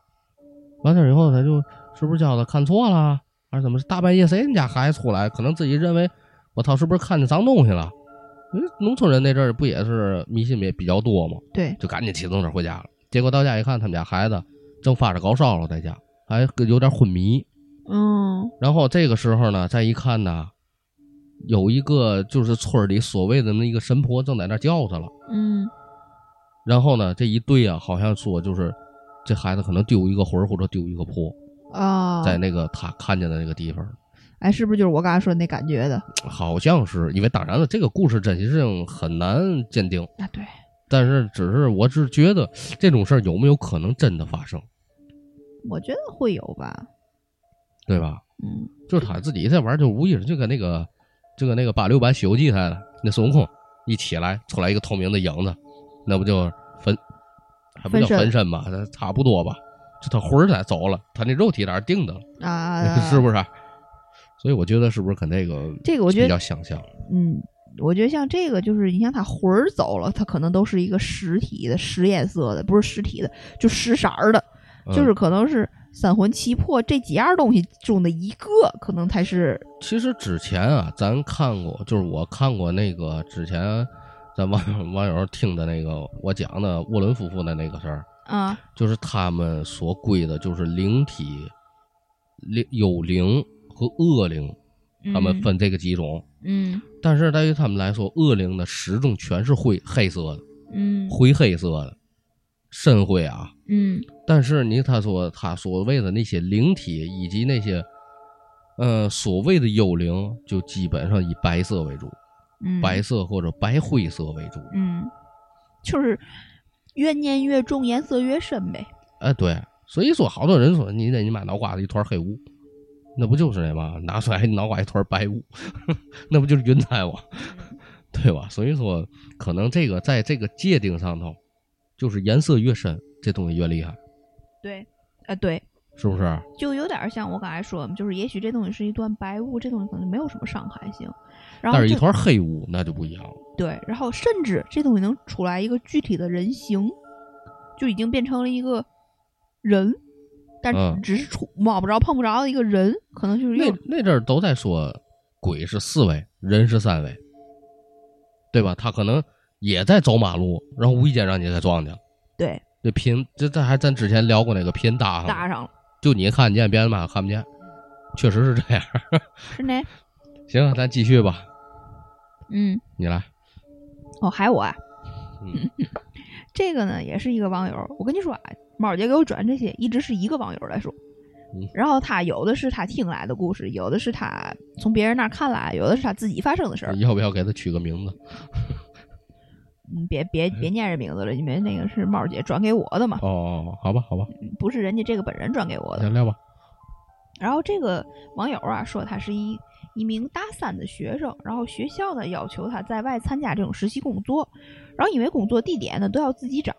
完事儿以后，他就是不是叫他看错了，还是怎么？大半夜谁人家孩子出来？可能自己认为我操，是不是看见脏东西了？因为农村人那阵儿不也是迷信也比较多吗？对，就赶紧骑自行车回家了。结果到家一看，他们家孩子正发着高烧了，在家还有点昏迷。嗯然后这个时候呢，再一看呢，有一个就是村里所谓的那一个神婆正在那叫他了。嗯然后呢，这一对啊，好像说就是这孩子可能丢一个魂儿或者丢一个魄，啊，在那个他看见的那个地方，哎，是不是就是我刚才说的那感觉的？好像是因为当然了，这个故事真实性很难鉴定，啊，对，但是只是我只觉得这种事儿有没有可能真的发生，我觉得会有吧。对吧？嗯就是他自己在玩，就无意识就跟那个就跟那个八六版《西游记》似的，那孙悟空一起来出来一个透明的影子，那不就分还不叫分身分身差不多吧？就他魂儿在走了，他那肉体在那定着了，啊，是不是？所以我觉得是不是跟这个这个我觉得比较相像？嗯，我觉得像这个，就是你像他魂儿走了，他可能都是一个实体的、实颜色的，不是实体的，就实色儿的，嗯就是可能是三魂七魄这几样东西中的一个，可能才是其实之前啊，咱看过，就是我看过那个之前咱 网网友听的那个我讲的沃伦夫妇的那个事儿，啊，就是他们所归的就是灵体、灵有灵和恶灵，他们嗯分这个几种。嗯。但是对于他们来说，恶灵呢始终全是灰黑色的、嗯。灰黑色的，深灰啊。嗯但是你他说他所谓的那些灵体以及那些，呃，所谓的幽灵，就基本上以白色为主，嗯，白色或者白灰色为主。嗯，就是越念越重，颜色越深呗。哎，对，所以说好多人说你在你妈脑瓜子一团黑雾，那不就是那吗？拿出来脑瓜一团白雾，那不就是云彩吗？对吧？所以说，可能这个在这个界定上头，就是颜色越深，这东西越厉害，对，啊对，是不是？就有点像我刚才说的，就是也许这东西是一段白雾，这东西可能没有什么伤害性，然后但是一团黑雾那就不一样了。对，然后甚至这东西能出来一个具体的人形，就已经变成了一个人，但嗯只是触摸不着、碰不着的一个人，可能就是那那阵儿都在说鬼是四维，人是三维，对吧？他可能也在走马路，然后无意间让你给撞去了。对，这拼这这还咱之前聊过那个拼搭上了，搭上了，就你看见，别人妈看不见，确实是这样。是呢。行，咱继续吧，嗯，你来。哦，还我啊，嗯 这个呢也是一个网友，我跟你说啊，猫姐给我转这些一直是一个网友来说嗯，然后他有的是他听来的故事，有的是他从别人那儿看来，有的是他自己发生的事儿。要不要给他取个名字？嗯，别别别念这名字了，因为那个是猫姐转给我的嘛，哦，好吧，好吧，嗯不是人家这个本人转给我的。先聊吧。然后这个网友啊说他是一一名大三的学生，然后学校呢要求他在外参加这种实习工作，然后因为工作地点呢都要自己找，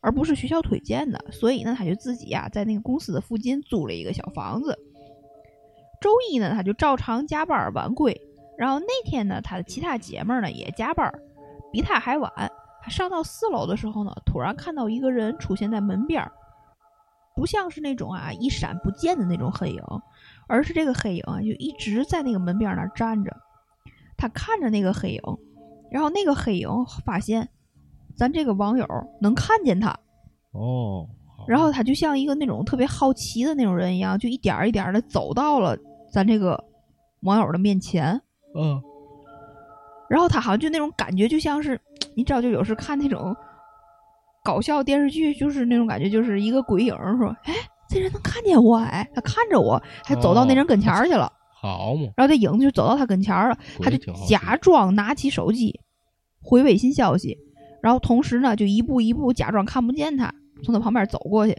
而不是学校推荐的，所以呢他就自己呀、在那个公司的附近租了一个小房子。周一呢他就照常加班晚归，然后那天呢他的其他姐妹儿呢也加班，比他还晚。他上到四楼的时候呢，突然看到一个人出现在门边儿，不像是那种啊一闪不见的那种黑影，而是这个黑影啊就一直在那个门边儿那儿站着。他看着那个黑影，然后那个黑影发现咱这个网友能看见他，哦，然后他就像一个那种特别好奇的那种人一样，就一点儿一点的走到了咱这个网友的面前。嗯，然后他好像就那种感觉，就像是 你知道，就有时看那种搞笑电视剧，就是那种感觉，就是一个鬼影儿说：“哎，这人能看见我，哎，他看着我，还走到那人跟前儿去了。好嘛，然后这影子就走到他跟前儿了，他就假装拿起手机回微信消息，然后同时呢就一步一步假装看不见他，从他旁边走过去。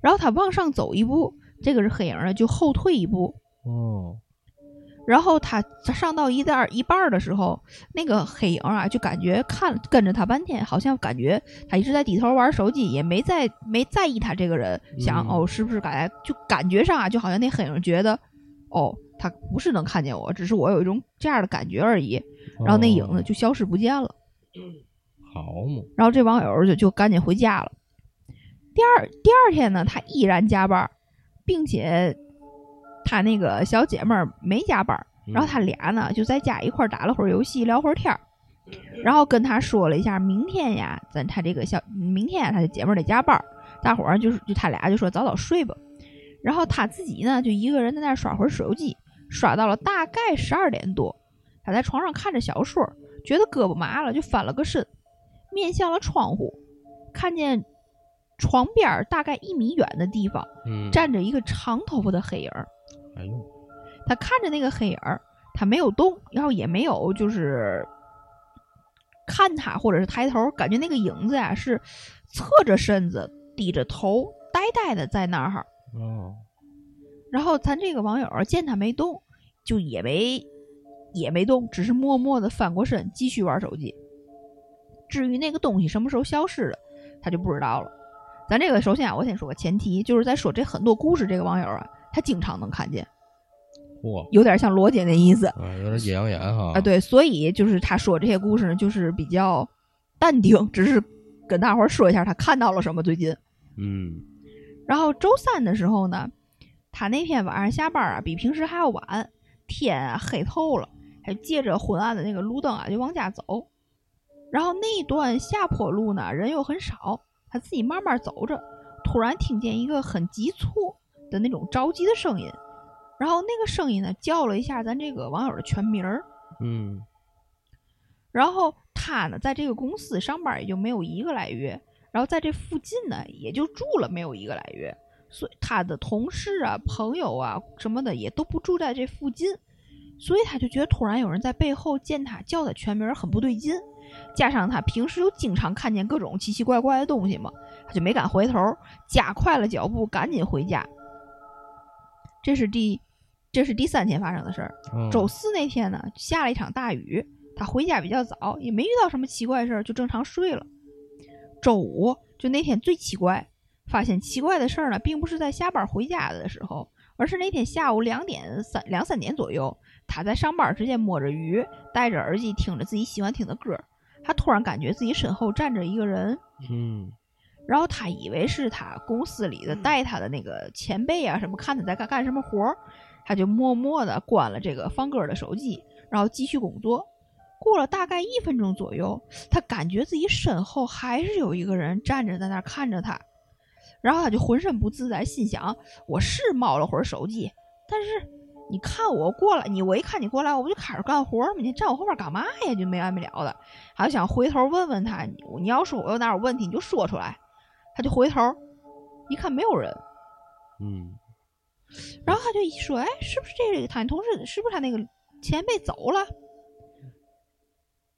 然后他往上走一步，这个是黑影呢就后退一步，哦，然后他上到一半儿一半儿的时候，那个黑影啊，就感觉看跟着他半天，好像感觉他一直在低头玩手机，也没在没在意他这个人，想、嗯哦是不是感觉就感觉上啊，就好像那黑影觉得哦他不是能看见我，只是我有一种这样的感觉而已。然后那影子哦就消失不见了。好嘛，然后这网友就就赶紧回家了。第二第二天呢，他依然加班，并且他那个小姐妹儿没加班，嗯然后他俩呢就在家一块儿打了会儿游戏，聊会儿天儿，然后跟他说了一下明天呀，咱他这个小明天呀，他的姐妹儿得加班，大伙儿就是就他俩就说早早睡吧。然后他自己呢就一个人在那儿刷会儿手机，刷到了大概十二点多，他在床上看着小说，觉得胳膊麻了，就翻了个身，面向了窗户，看见床边儿大概一米远的地方嗯，站着一个长头发的黑影儿。哎呦，他看着那个黑影儿，他没有动，然后也没有就是看他或者是抬头，感觉那个影子呀是侧着身子、低着头、呆呆的在那儿。哦，然后咱这个网友儿见他没动，就也没也没动，只是默默的翻过身继续玩手机。至于那个东西什么时候消失的，他就不知道了。咱这个首先啊，我先说个前提，就是在说这很多故事，这个网友啊，他经常能看见，嚯，有点像罗姐那意思啊，有点阴阳眼哈，啊。，对，所以就是他说这些故事呢，就是比较淡定，只是跟大伙儿说一下他看到了什么最近。嗯，然后周三的时候呢，他那天晚上下班啊，比平时还要晚，天啊黑透了，还借着昏暗的那个路灯啊，就往家走。然后那一段下坡路呢，人又很少，他自己慢慢走着，突然听见一个很急促的那种着急的声音，然后那个声音呢，叫了一下咱这个网友的全名儿。嗯，然后他呢，在这个公司上班也就没有一个来月，然后在这附近呢，也就住了没有一个来月，所以他的同事啊、朋友啊什么的也都不住在这附近，所以他就觉得突然有人在背后见他叫他全名儿很不对劲，加上他平时又经常看见各种奇奇怪怪的东西嘛，他就没敢回头，加快了脚步，赶紧回家。这是第，这是第三天发生的事儿。嗯周四那天呢，下了一场大雨，他回家比较早，也没遇到什么奇怪事儿，就正常睡了。周五就那天最奇怪，发现奇怪的事儿呢，并不是在下班回家的时候，而是那天下午两点三两三点左右，他在上班之间摸着鱼，戴着耳机听着自己喜欢听的歌，他突然感觉自己身后站着一个人，嗯，然后他以为是他公司里的带他的那个前辈啊什么，看他在干干什么活儿，他就默默的关了这个放歌的手机，然后继续工作。过了大概一分钟左右，他感觉自己身后还是有一个人站着在那儿看着他，然后他就浑身不自在，心想：我是猫了会儿手机，但是你看我过来，你我一看你过来，我不就开始干活吗？你站我后面干嘛呀？就没完没了的，还想回头问问他，你你要说我有哪有问题，你就说出来。他就回头一看没有人，嗯然后他就一说：“哎，是不是这个他同事？是不是他那个前辈走了？”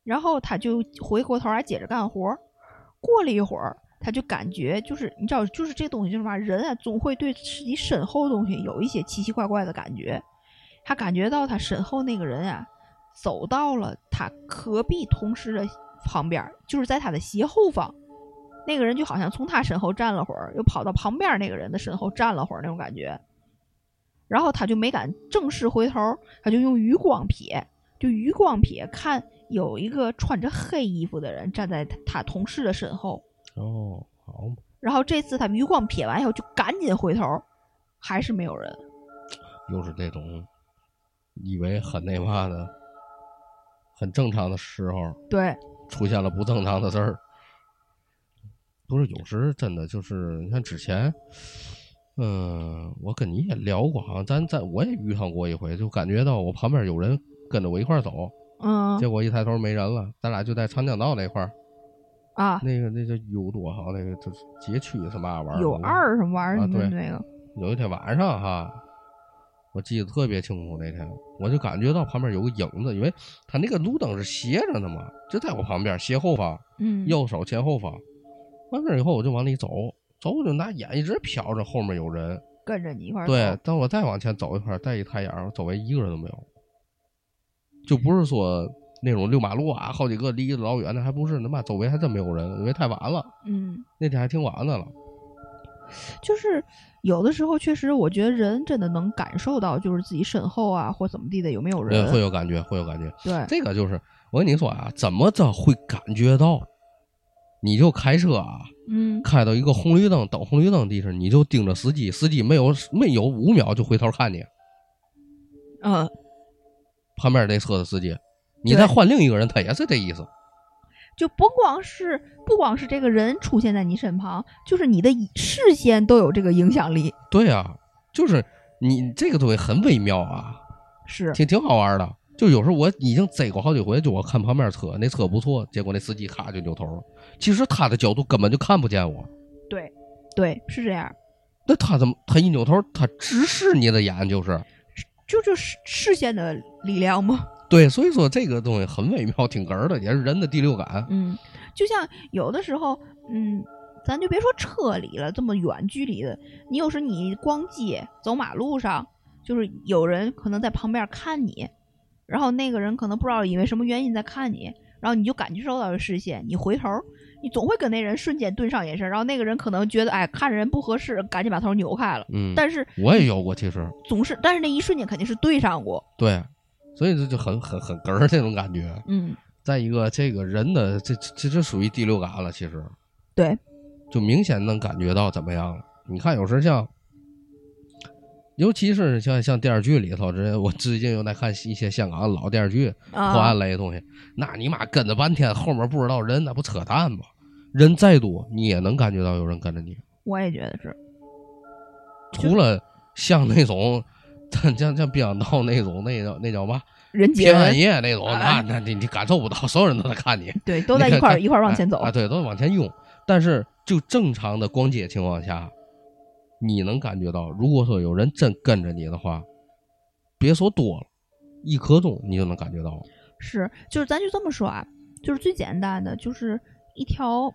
然后他就回过头来接着干活。过了一会儿，他就感觉就是你知道，就是这东西就是嘛，人啊总会对自己身后的东西有一些奇奇怪怪的感觉。他感觉到他身后那个人啊，走到了他隔壁同事的旁边，就是在他的斜后方。那个人就好像从他身后站了会儿，又跑到旁边那个人的身后站了会儿那种感觉。然后他就没敢正式回头，他就用余光瞥，就余光瞥看有一个穿着黑衣服的人站在他他同事的身后。哦，好，然后这次他余光瞥完以后，就赶紧回头，还是没有人。又是这种以为很那嘛的、很正常的时候，对，出现了不正常的事儿。不是，有时真的就是，你看之前，嗯，我跟你也聊过，好像咱咱我也遇上过一回，就感觉到我旁边有人跟着我一块儿走，嗯结果一抬头没人了，咱俩就在长江道那块儿，啊，那个那叫 U 多好那个就是街区是嘛玩意儿？有二什么玩意儿？啊对那个有一天晚上哈，我记得特别清楚，那天我就感觉到旁边有个影子，因为他那个路灯是斜着的嘛，就在我旁边斜后方，嗯，右手前后方。完事儿以后我就往里走，走我就拿眼一直瞟着后面有人。跟着你一块儿对走，等我再往前走一块儿，再一抬眼儿，周围一个人都没有。就不是说那种六马路啊，好几个离得老远的，还不是，他妈周围还真没有人，因为太晚了，嗯。那天还挺晚的了。就是有的时候，确实我觉得人真的能感受到，就是自己身后啊或怎么地的有没有，人。会有感觉，会有感觉。对，这个就是我跟你说啊，怎么着会感觉到？你就开车啊，嗯开到一个红绿灯等红绿灯地方，你就盯着司机，司机没有没有五秒就回头看你，嗯，旁边那车的司机，你再换另一个人，他也是这意思。就不光是不光是这个人出现在你身旁，就是你的视线都有这个影响力。对啊，就是你这个东西很微妙啊，是，挺挺好玩的。就有时候我已经贼过好几回，就我看旁边车，那车不错，结果那司机咔就扭头了。其实他的角度根本就看不见我，对，对，是这样。那他怎么他一扭头，他直视你的眼就是。就就是视线的力量吗。对，所以说这个东西很微妙，挺哏儿的，也是人的第六感。嗯，就像有的时候，嗯，咱就别说车里了，这么远距离的，你有时你逛街、走马路上，就是有人可能在旁边看你，然后那个人可能不知道因为什么原因在看你，然后你就感觉受到了视线，你回头，你总会跟那人瞬间对上眼神，然后那个人可能觉得哎看着人不合适，赶紧把头扭开了，嗯，但是我也有过，其实总是，但是那一瞬间肯定是对上过，对，所以这就很很很哏儿这种感觉。嗯，再一个，这个人的这这这属于第六感了，其实对，就明显能感觉到怎么样了。你看，有时像，尤其是像像电视剧里头，这我最近又在看一些香港的老电视剧，破啊案，类的东西，那你妈跟着半天，后面不知道人，那不扯淡吗？人再多，你也能感觉到有人跟着你。我也觉得是，除了像那种，像像像冰岛那种，那叫那叫嘛，人杰平安，夜那种，那啊那你你感受不到，所有人都在看你，对，都在一块一块往前走啊，，对，都往前涌。但是就正常的逛街情况下，你能感觉到，如果说有人真跟着你的话，别说多了，一刻钟你就能感觉到。是，就是咱就这么说啊，就是最简单的，就是一条，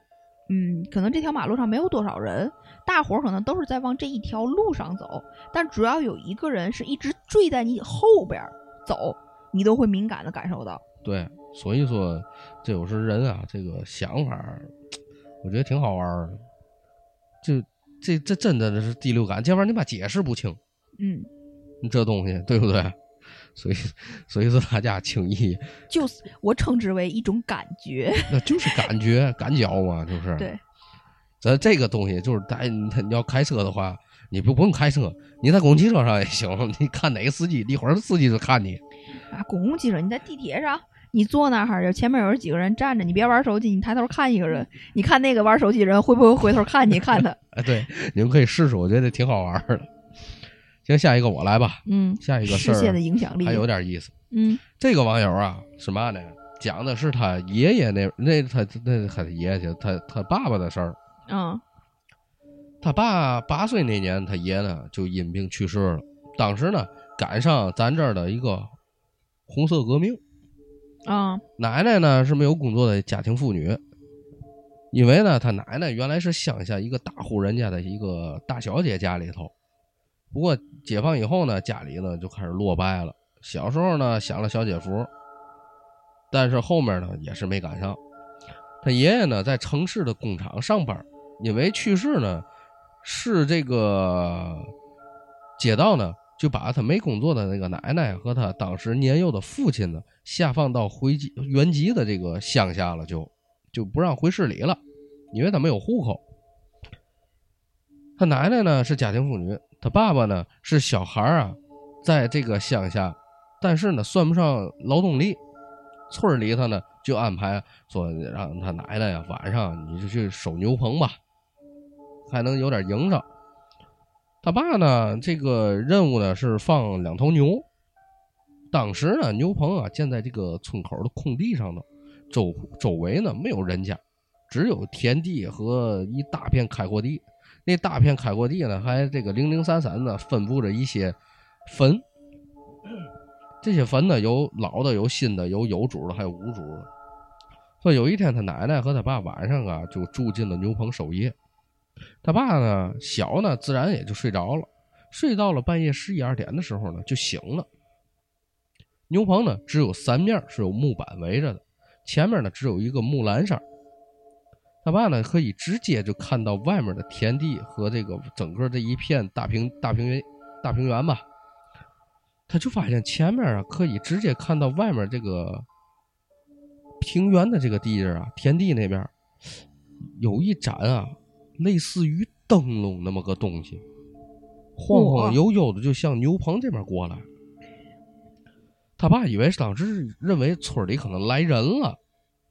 嗯，可能这条马路上没有多少人，大伙儿可能都是在往这一条路上走，但只要有一个人是一直追在你后边儿走，你都会敏感的感受到。对，所以说这有时人啊，这个想法，我觉得挺好玩儿的。就这这真的是第六感，这玩意儿你妈解释不清，嗯，你这东西对不对？所以所以说大家轻易 就是我称之为一种感觉。那就是感觉感觉嘛，就是。对，咱这个东西就是，咱你你要开车的话，你不不用开车，你在公共汽车上也行。你看哪个司机，一会儿司机就看你。啊，公共汽车，你在地铁上，你坐那儿，有前面有几个人站着，你别玩手机，你抬头看一个人，你看那个玩手机的人会不会回头看你看他？哎，对，你们可以试试，我觉得挺好玩的。行，下一个我来吧。嗯，下一个事儿影响力还有点意思。嗯这个网友啊，是嘛呢？讲的是他爷爷那那他那他爷爷去他他爸爸的事儿。嗯他爸八岁那年，他爷呢就因病去世了。当时呢，赶上咱这儿的一个红色革命。啊奶奶呢是没有工作的家庭妇女，因为呢，他奶奶原来是乡下一个大户人家的一个大小姐家里头。不过解放以后呢，家里呢就开始落败了。小时候呢享了小姐福，但是后面呢也是没赶上。他爷爷呢在城市的工厂上班，因为去世呢，是这个街道呢就把他没工作的那个奶奶和他当时年幼的父亲呢下放到回籍原籍的这个乡下了，就就不让回市里了，因为他没有户口。他奶奶呢是家庭妇女，他爸爸呢是小孩儿啊，在这个乡下，但是呢算不上劳动力。村儿里头呢就安排说让他奶奶呀晚上你就去守牛棚吧，还能有点营生。他爸呢这个任务呢是放两头牛。当时呢牛棚啊建在这个村口的空地上头，周周围呢没有人家，只有田地和一大片开阔地。那大片开阔地呢，还这个零零散散的分布着一些坟。这些坟呢，有老的，有新的，有有主的，还有无主的。说有一天，他奶奶和他爸晚上啊，就住进了牛棚守夜。他爸呢，小呢，自然也就睡着了。睡到了半夜十一二点的时候呢，就醒了。牛棚呢，只有三面是有木板围着的，前面呢只有一个木栏杆。他爸呢，可以直接就看到外面的田地和这个整个这一片大平大平原大平原吧。他就发现前面啊，可以直接看到外面这个平原的这个地儿啊，田地那边有一盏啊，类似于灯笼那么个东西，晃晃悠悠的，就向牛棚这边过来。他爸以为是当时认为村里可能来人了，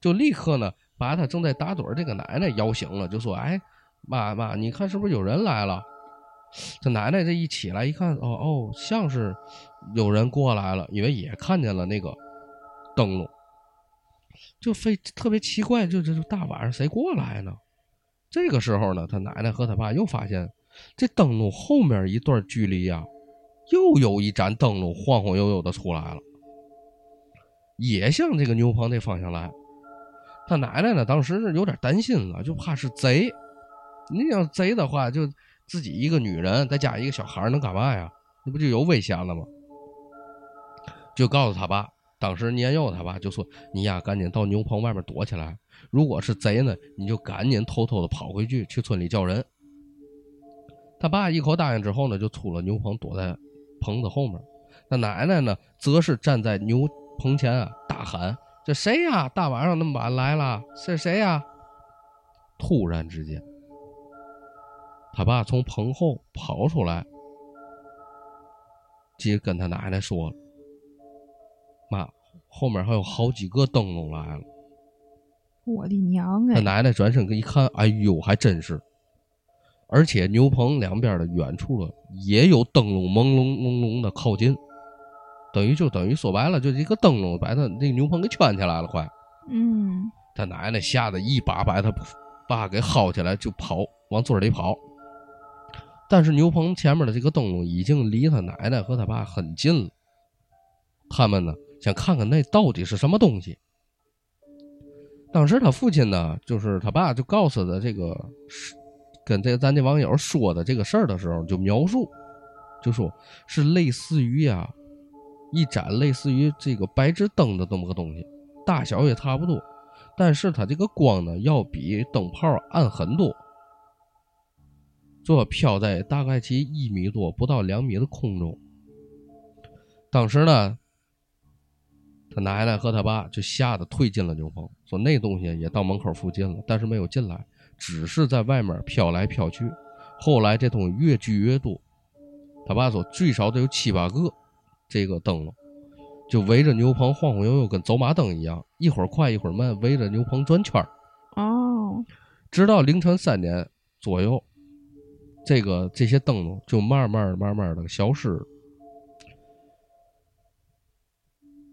就立刻呢把他正在打盹儿这个奶奶摇醒了，就说：“哎，妈妈，你看是不是有人来了？”这奶奶这一起来一看，哦哦，像是有人过来了，因为也看见了那个灯笼，就非特别奇怪，就这就大晚上谁过来呢？这个时候呢，他奶奶和他爸又发现，这灯笼后面一段距离呀、又有一盏灯笼晃晃悠悠的出来了，也向这个牛棚那方向来。他奶奶呢，当时是有点担心了，就怕是贼。你要贼的话，就自己一个女人再加一个小孩能干嘛呀？那不就有危险了吗？就告诉他爸，当时年幼他爸就说：“你呀，赶紧到牛棚外面躲起来。如果是贼呢，你就赶紧偷偷的跑回去，去村里叫人。”他爸一口答应之后呢，就出了牛棚，躲在棚子后面。那奶奶呢，则是站在牛棚前啊，大喊：“这谁呀？大晚上那么晚来了？是谁呀？”突然之间，他爸从棚后跑出来，接跟他奶奶说了：“妈，后面还有好几个灯笼来了。”我的娘哎他哎！奶奶转身一看，哎呦，还真是！而且牛棚两边的远处了也有灯笼朦胧朦胧的靠近，等于就等于说白了，就是一个灯笼把他那个牛棚给圈起来了，快！嗯，他奶奶吓得一把把他爸给薅起来就跑，往村里跑。但是牛棚前面的这个灯笼已经离他奶奶和他爸很近了，他们呢想看看那到底是什么东西。当时他父亲呢，就是他爸就告诉他这个是跟这咱这网友说的这个事儿的时候，就描述，就说是类似于呀、一盏类似于这个白炽灯的这么个东西，大小也差不多，但是它这个光呢要比灯泡暗很多。这飘在大概其一米多不到两米的空中。当时呢，他奶奶和他爸就吓得退进了牛棚，说那东西也到门口附近了，但是没有进来，只是在外面飘来飘去。后来这东西越聚越多，他爸说最少得有七八个这个灯笼，就围着牛棚晃晃悠悠，跟走马灯一样，一会儿快一会儿慢，围着牛棚转圈儿。哦，直到凌晨三点左右，这个这些灯笼就慢慢、慢慢的消失了。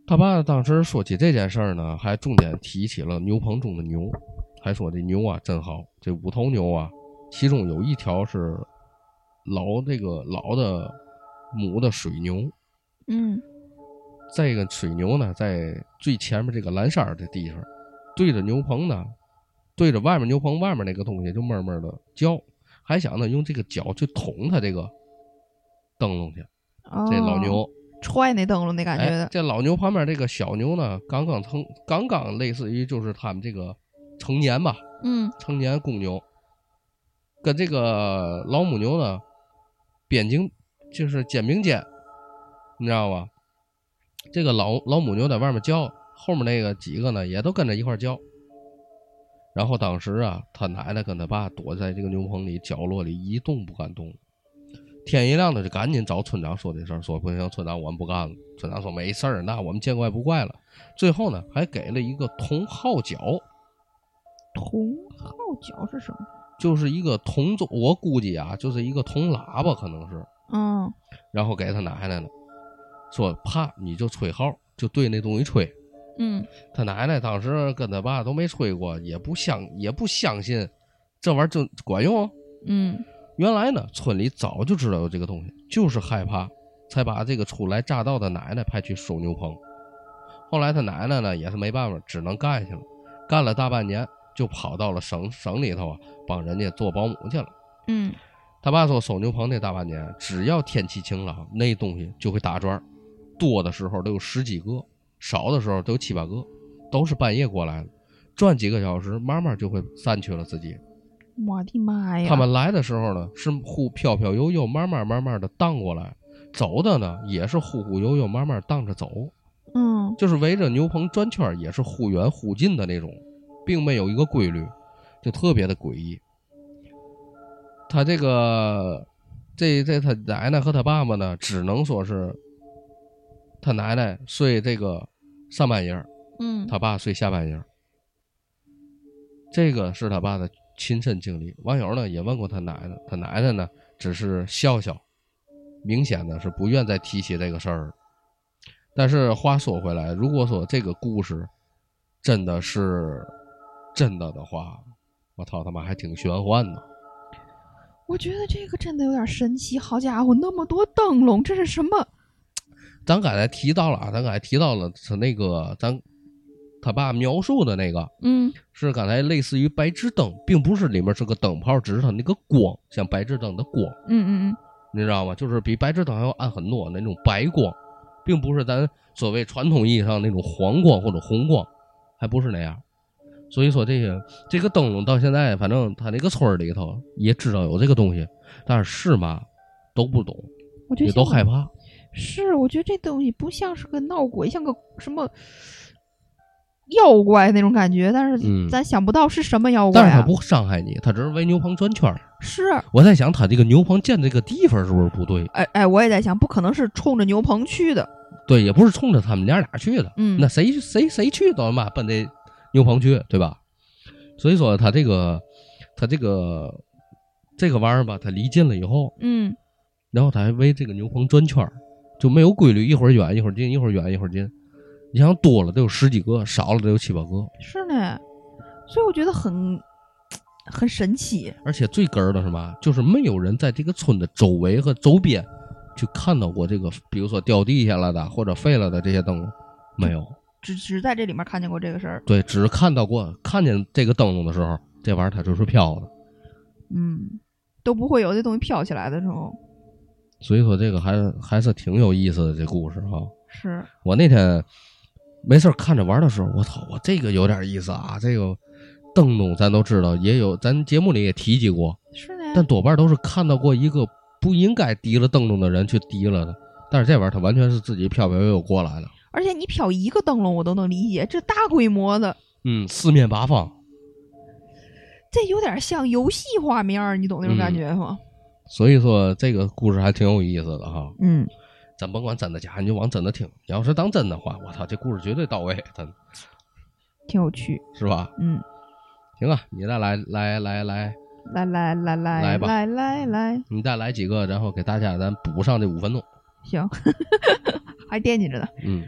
他爸当时说起这件事儿呢，还重点提起了牛棚中的牛，还说这牛啊真好，这五头牛啊，其中有一条是老这个老的母的水牛，嗯。这个水牛呢在最前面这个蓝山儿的地方，对着牛棚呢，对着外面牛棚外面那个东西就闷闷的叫，还想呢用这个脚去捅它这个灯笼去，哦，这老牛。踹那灯笼那感觉哎，，这老牛旁边这个小牛呢，刚刚成，刚刚类似于就是他们这个成年吧，嗯。成年公牛，跟这个老母牛呢，边境就是肩并肩，你知道吧？这个老老母牛在外面叫，后面那个几个呢也都跟着一块叫。然后当时啊，他奶奶跟他爸躲在这个牛棚里角落里一动不敢动。天一亮呢，就赶紧找村长说这事儿，说不行，村长我们不干了。村长说没事儿，那我们见怪不怪了。最后呢，还给了一个铜号角，铜号角是什么？就是一个铜钟，我估计啊，就是一个铜喇叭，可能是。嗯然后给他奶奶呢，说怕你就吹号，就对那东西吹。嗯他奶奶当时跟他爸都没吹过，也不相也不相信这玩意儿就管用。嗯原来呢，村里早就知道有这个东西，就是害怕，才把这个初来乍到的奶奶派去收牛棚。后来他奶奶呢也是没办法，只能干下去了，干了大半年，就跑到了省省里头啊，帮人家做保姆去了。嗯他爸说，收牛棚那大半年，只要天气晴朗，那东西就会打转儿，多的时候都有十几个，少的时候都有七八个，都是半夜过来的，转几个小时，慢慢就会散去了自己。我的妈呀！他们来的时候呢，是忽飘飘悠悠，慢慢慢慢的荡过来；走的呢，也是忽忽悠悠，慢慢荡着走，嗯就是围着牛棚转圈，也是忽远忽近的那种，并没有一个规律，就特别的诡异。他这个，这这他奶奶和他爸爸呢，只能说是他奶奶睡这个上半夜儿，嗯他爸睡下半夜儿。这个是他爸的亲身经历。网友呢也问过他奶奶，他奶奶呢只是笑笑，明显的是不愿再提起这个事儿。但是话说回来，如果说这个故事真的是真的的话，我操他妈还挺玄幻的。我觉得这个真的有点神奇。好家伙，那么多灯笼，这是什么？咱刚才提到了啊，咱刚才提到了他那个咱他爸描述的那个，嗯是刚才类似于白炽灯，并不是里面是个灯泡，只是它那个光像白炽灯的光，嗯嗯嗯你知道吗？就是比白炽灯还要暗很多那种白光，并不是咱所谓传统意义上那种黄光或者红光，还不是那样。所以说这些这个灯笼到现在，反正他那个村里头也知道有这个东西，但是是嘛都不懂，嗯，我觉也都害怕。是，我觉得这东西不像是个闹鬼，像个什么妖怪那种感觉，但是嗯咱想不到是什么妖怪啊。但是他不伤害你，他只是围牛棚转圈儿。是，我在想，他这个牛棚建这个地方是不是不对？哎哎，我也在想，不可能是冲着牛棚去的。对，也不是冲着他们娘俩去的。嗯那谁谁谁去都他妈奔这牛棚去，对吧？所以说他这个他这个这个玩意儿吧，他离近了以后，嗯然后他还围这个牛棚转圈儿，就没有规律，一会儿远一会儿近，一会儿远一会儿近。你想多了得有十几个，少了得有七八个。是呢，所以我觉得很很神奇。而且最根儿的是嘛，就是没有人在这个村的周围和周边去看到过这个，比如说掉地下了的或者废了的这些灯笼，没有。只只在这里面看见过这个事儿。对，只看到过看见这个灯笼的时候，这玩意儿它就是飘的。嗯，都不会有这东西飘起来的时候。所以说这个还还是挺有意思的这故事哈。是，我那天没事儿看着玩的时候，我操，我这个有点意思啊！这个灯笼咱都知道，也有咱节目里也提及过，是的。但多半都是看到过一个不应该提了灯笼的人去提了的。但是这玩意儿他完全是自己飘飘悠悠过来的，而且你飘一个灯笼我都能理解，这大规模的，嗯，四面八方。这有点像游戏画面，你懂那种感觉吗？所以说这个故事还挺有意思的哈。嗯咱甭管真的假，你就往真的听。你要是当真的话，我操，这故事绝对到位，真的挺有趣。是吧？嗯，行啊，你再来来来来，来来来来来吧来来来，你再来几个，然后给大家咱补上这五分钟。行，还惦记着呢。嗯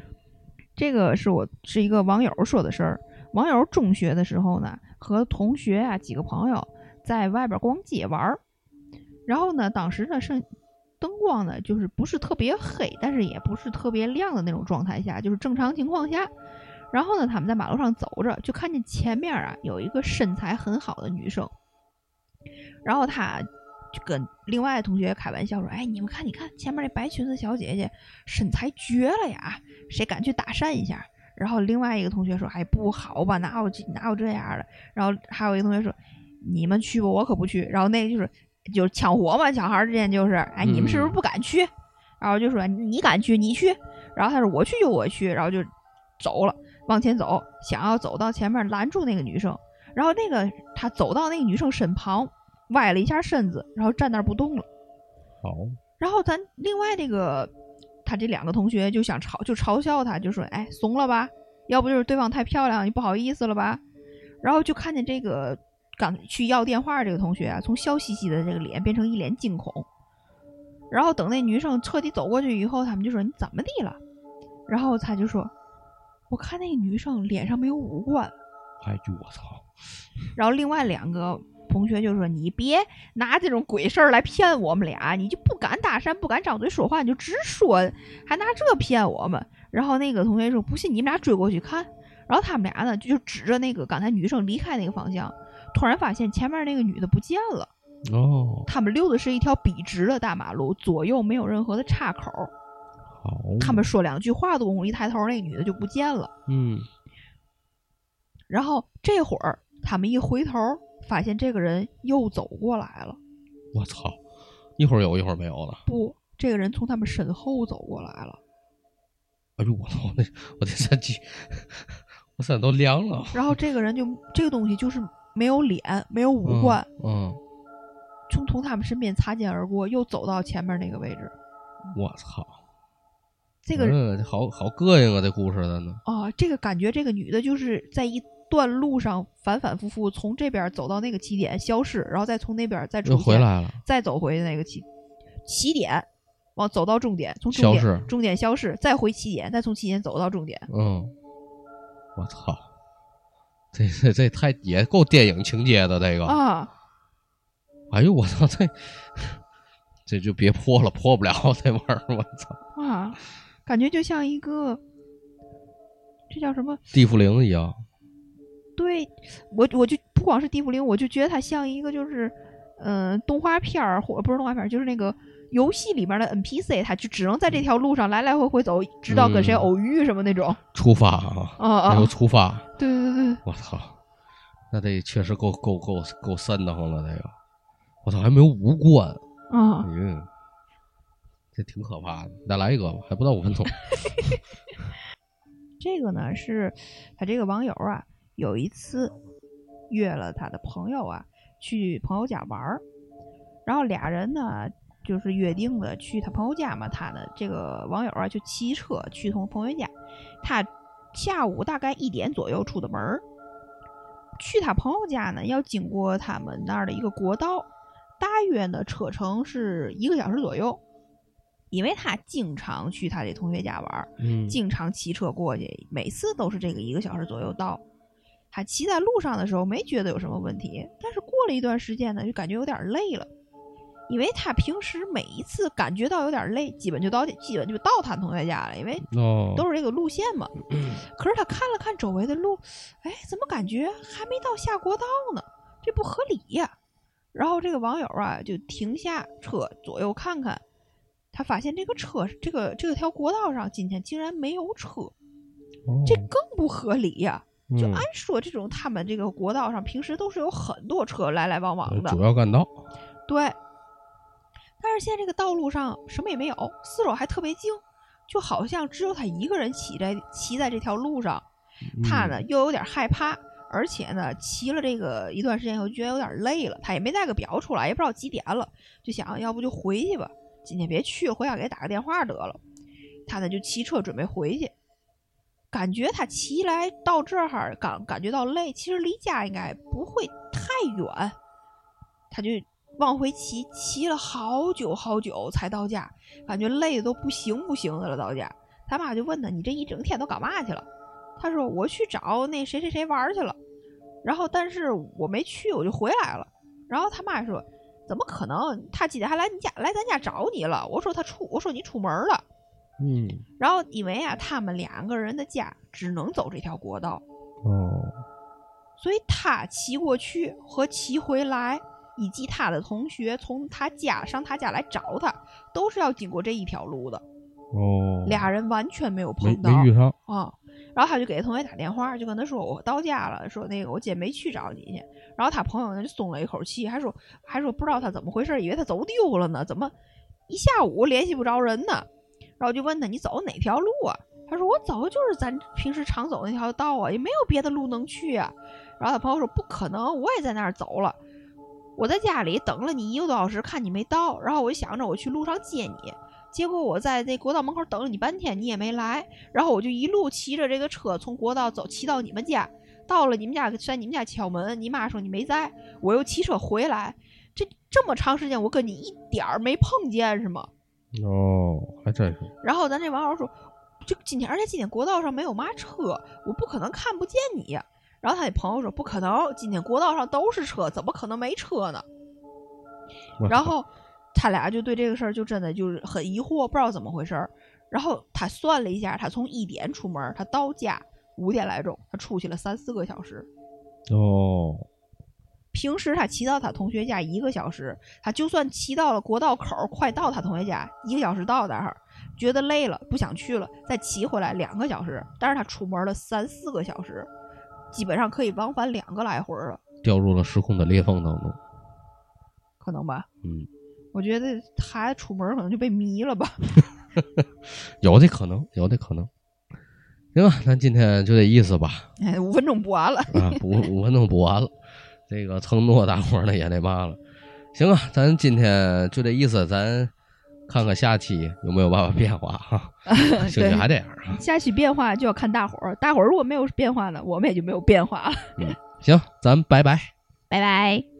这个是我是一个网友说的事儿。网友中学的时候呢，和同学啊几个朋友在外边逛街玩儿，然后呢，当时呢是灯光呢就是不是特别黑，但是也不是特别亮的那种状态下，就是正常情况下。然后呢，他们在马路上走着，就看见前面啊有一个身材很好的女生，然后他就跟另外的同学开玩笑说：“哎，你们看，你看前面那白裙子小姐姐身材绝了呀，谁敢去搭讪一下？”然后另外一个同学说：“哎，不好吧，哪有这哪有这样的？”然后还有一个同学说：“你们去吧，我可不去。”然后那个就是就是抢活嘛，小孩儿之间就是，哎，你们是不是不敢去？然后就说：“你敢去，你去。”然后他说：“我去就我去。”然后就走了，往前走，想要走到前面拦住那个女生。然后那个他走到那个女生身旁，歪了一下身子，然后站那儿不动了。好，然后咱另外那个他这两个同学就想嘲就嘲笑他，就说：“哎，怂了吧？要不就是对方太漂亮，你不好意思了吧？”然后就看见这个刚去要电话这个同学啊，从笑嘻嘻的这个脸变成一脸惊恐。然后等那女生彻底走过去以后，他们就说：“你怎么的了？”然后他就说：“我看那个女生脸上没有五官。”哎呦我操！然后另外两个同学就说：“你别拿这种鬼事儿来骗我们俩，你就不敢搭讪，不敢张嘴说话，你就直说，还拿这骗我们。”然后那个同学说：“不信你们俩追过去看。”然后他们俩呢就指着那个刚才女生离开那个方向，突然发现前面那个女的不见了。哦，他们溜的是一条笔直的大马路，左右没有任何的岔口。好，他们说两句话的功夫，一抬头，那女的就不见了。嗯然后这会儿他们一回头，发现这个人又走过来了。我操，一会儿有一会儿没有了。不，这个人从他们身后走过来了。哎呦我操，我那我这身体，我身都凉了。然后这个人就这个东西就是没有脸，没有五官，嗯，从从他们身边擦肩而过，又走到前面那个位置。我操，这个嗯，好好膈应啊，这故事的呢。啊，这个感觉，这个女的就是在一段路上反反复复从这边走到那个起点消失，然后再从那边再出又，回来了，再走回那个起起点，往走到终点，从终点消失终点消失，再回起点，再从起点走到终点。嗯，我操，这这这太也够电影情节的这个。啊，哎呦我操，这这就别破了，破不了这玩意儿，我操，啊，感觉就像一个，这叫什么？地缚灵一样。对我，我就不光是地缚灵，我就觉得它像一个就是，嗯、动画片儿或不是动画片儿，就是那个游戏里面的 NPC，他就只能在这条路上来来回回走，直到跟谁嗯偶遇什么那种。出发啊，啊啊还有！出发，对对对对，我操，那得确实够够够够瘆得慌了，这个，我操，还没有五关，啊，嗯，这挺可怕的。再来一个吧，还不到五分钟。这个呢是他这个网友啊，有一次约了他的朋友啊去朋友家玩儿，然后俩人呢就是约定的去他朋友家嘛，他的这个网友啊就骑车去从朋友家，他下午大概一点左右出的门儿，去他朋友家呢要经过他们那儿的一个国道，大约呢车程是一个小时左右。因为他经常去他这同学家玩儿，嗯，经常骑车过去，每次都是这个一个小时左右到。他骑在路上的时候没觉得有什么问题，但是过了一段时间呢，就感觉有点累了。因为他平时每一次感觉到有点累，基本就到基本就到他同学家了，因为哦，都是这个路线嘛。可是他看了看周围的路，哎，怎么感觉还没到下国道呢？这不合理呀。然后这个网友啊，就停下车，左右看看，他发现这个车，这个这个条国道上今天竟然没有车，这哦更不合理呀。就嗯按说这种他们这个国道上平时都是有很多车来来往往的，主要干道，对。但是现在这个道路上什么也没有，四周还特别静，就好像只有他一个人骑在骑在这条路上。他呢嗯又有点害怕，而且呢骑了这个一段时间以后觉得有点累了，他也没带个表出来，也不知道几点了，就想要不就回去吧，今天别去了，回家给他打个电话得了。他呢就骑车准备回去，感觉他骑来到这儿感感觉到累，其实离家应该不会太远，他就往回骑，骑了好久好久才到家，感觉累的都不行不行的了。到家，他妈就问他：“你这一整天都干嘛去了？”他说：“我去找那谁谁谁玩去了，然后但是我没去，我就回来了。”然后他妈说：“怎么可能？他今天还来你家来咱家找你了。”我说：“他出，我说你出门了。”嗯，然后因为啊，他们两个人的家只能走这条国道，哦，所以他骑过去和骑回来，以及他的同学从他家上他家来找他，都是要经过这一条路的。哦，俩人完全没有碰到没遇上，啊。然后他就给同学打电话，就跟他说我到家了，说那个我姐没去找你去。然后他朋友呢就松了一口气，还说还说不知道他怎么回事，以为他走丢了呢，怎么一下午联系不着人呢？然后就问他你走哪条路啊？他说我走的就是咱平时常走那条道啊，也没有别的路能去啊。然后他朋友说不可能，我也在那儿走了，我在家里等了你一个多小时，看你没到，然后我就想着我去路上接你。结果我在那国道门口等了你半天，你也没来，然后我就一路骑着这个车从国道走，骑到你们家，到了你们家，在你们家敲门，你妈说你没在，我又骑车回来，这这么长时间我跟你一点儿没碰见是吗？哦，还真是，然后咱这网友说，就今天而且今天国道上没有嘛车，我不可能看不见你呀。然后他那朋友说不可能，今天国道上都是车，怎么可能没车呢？然后他俩就对这个事儿就真的就是很疑惑，不知道怎么回事儿。然后他算了一下，他从一点出门，他到家五点来钟，他出去了三四个小时。哦，平时他骑到他同学家一个小时，他就算骑到了国道口，快到他同学家，一个小时到那儿，觉得累了不想去了，再骑回来两个小时。但是他出门了三四个小时，基本上可以往返两个来回儿了，掉入了时空的裂缝当中，可能吧？嗯，我觉得孩子出门可能就被迷了吧。有的可能，有的可能。行吧，咱今天就这意思吧。哎，五分钟补完了。啊，五五分钟补完了，这个承诺大伙儿呢也得嘛了。行啊，咱今天就这意思，咱看看下期有没有办法变化哈。兴许对还这样啊。下期变化就要看大伙儿，大伙儿如果没有变化呢，我们也就没有变化了。行，咱拜拜。拜拜。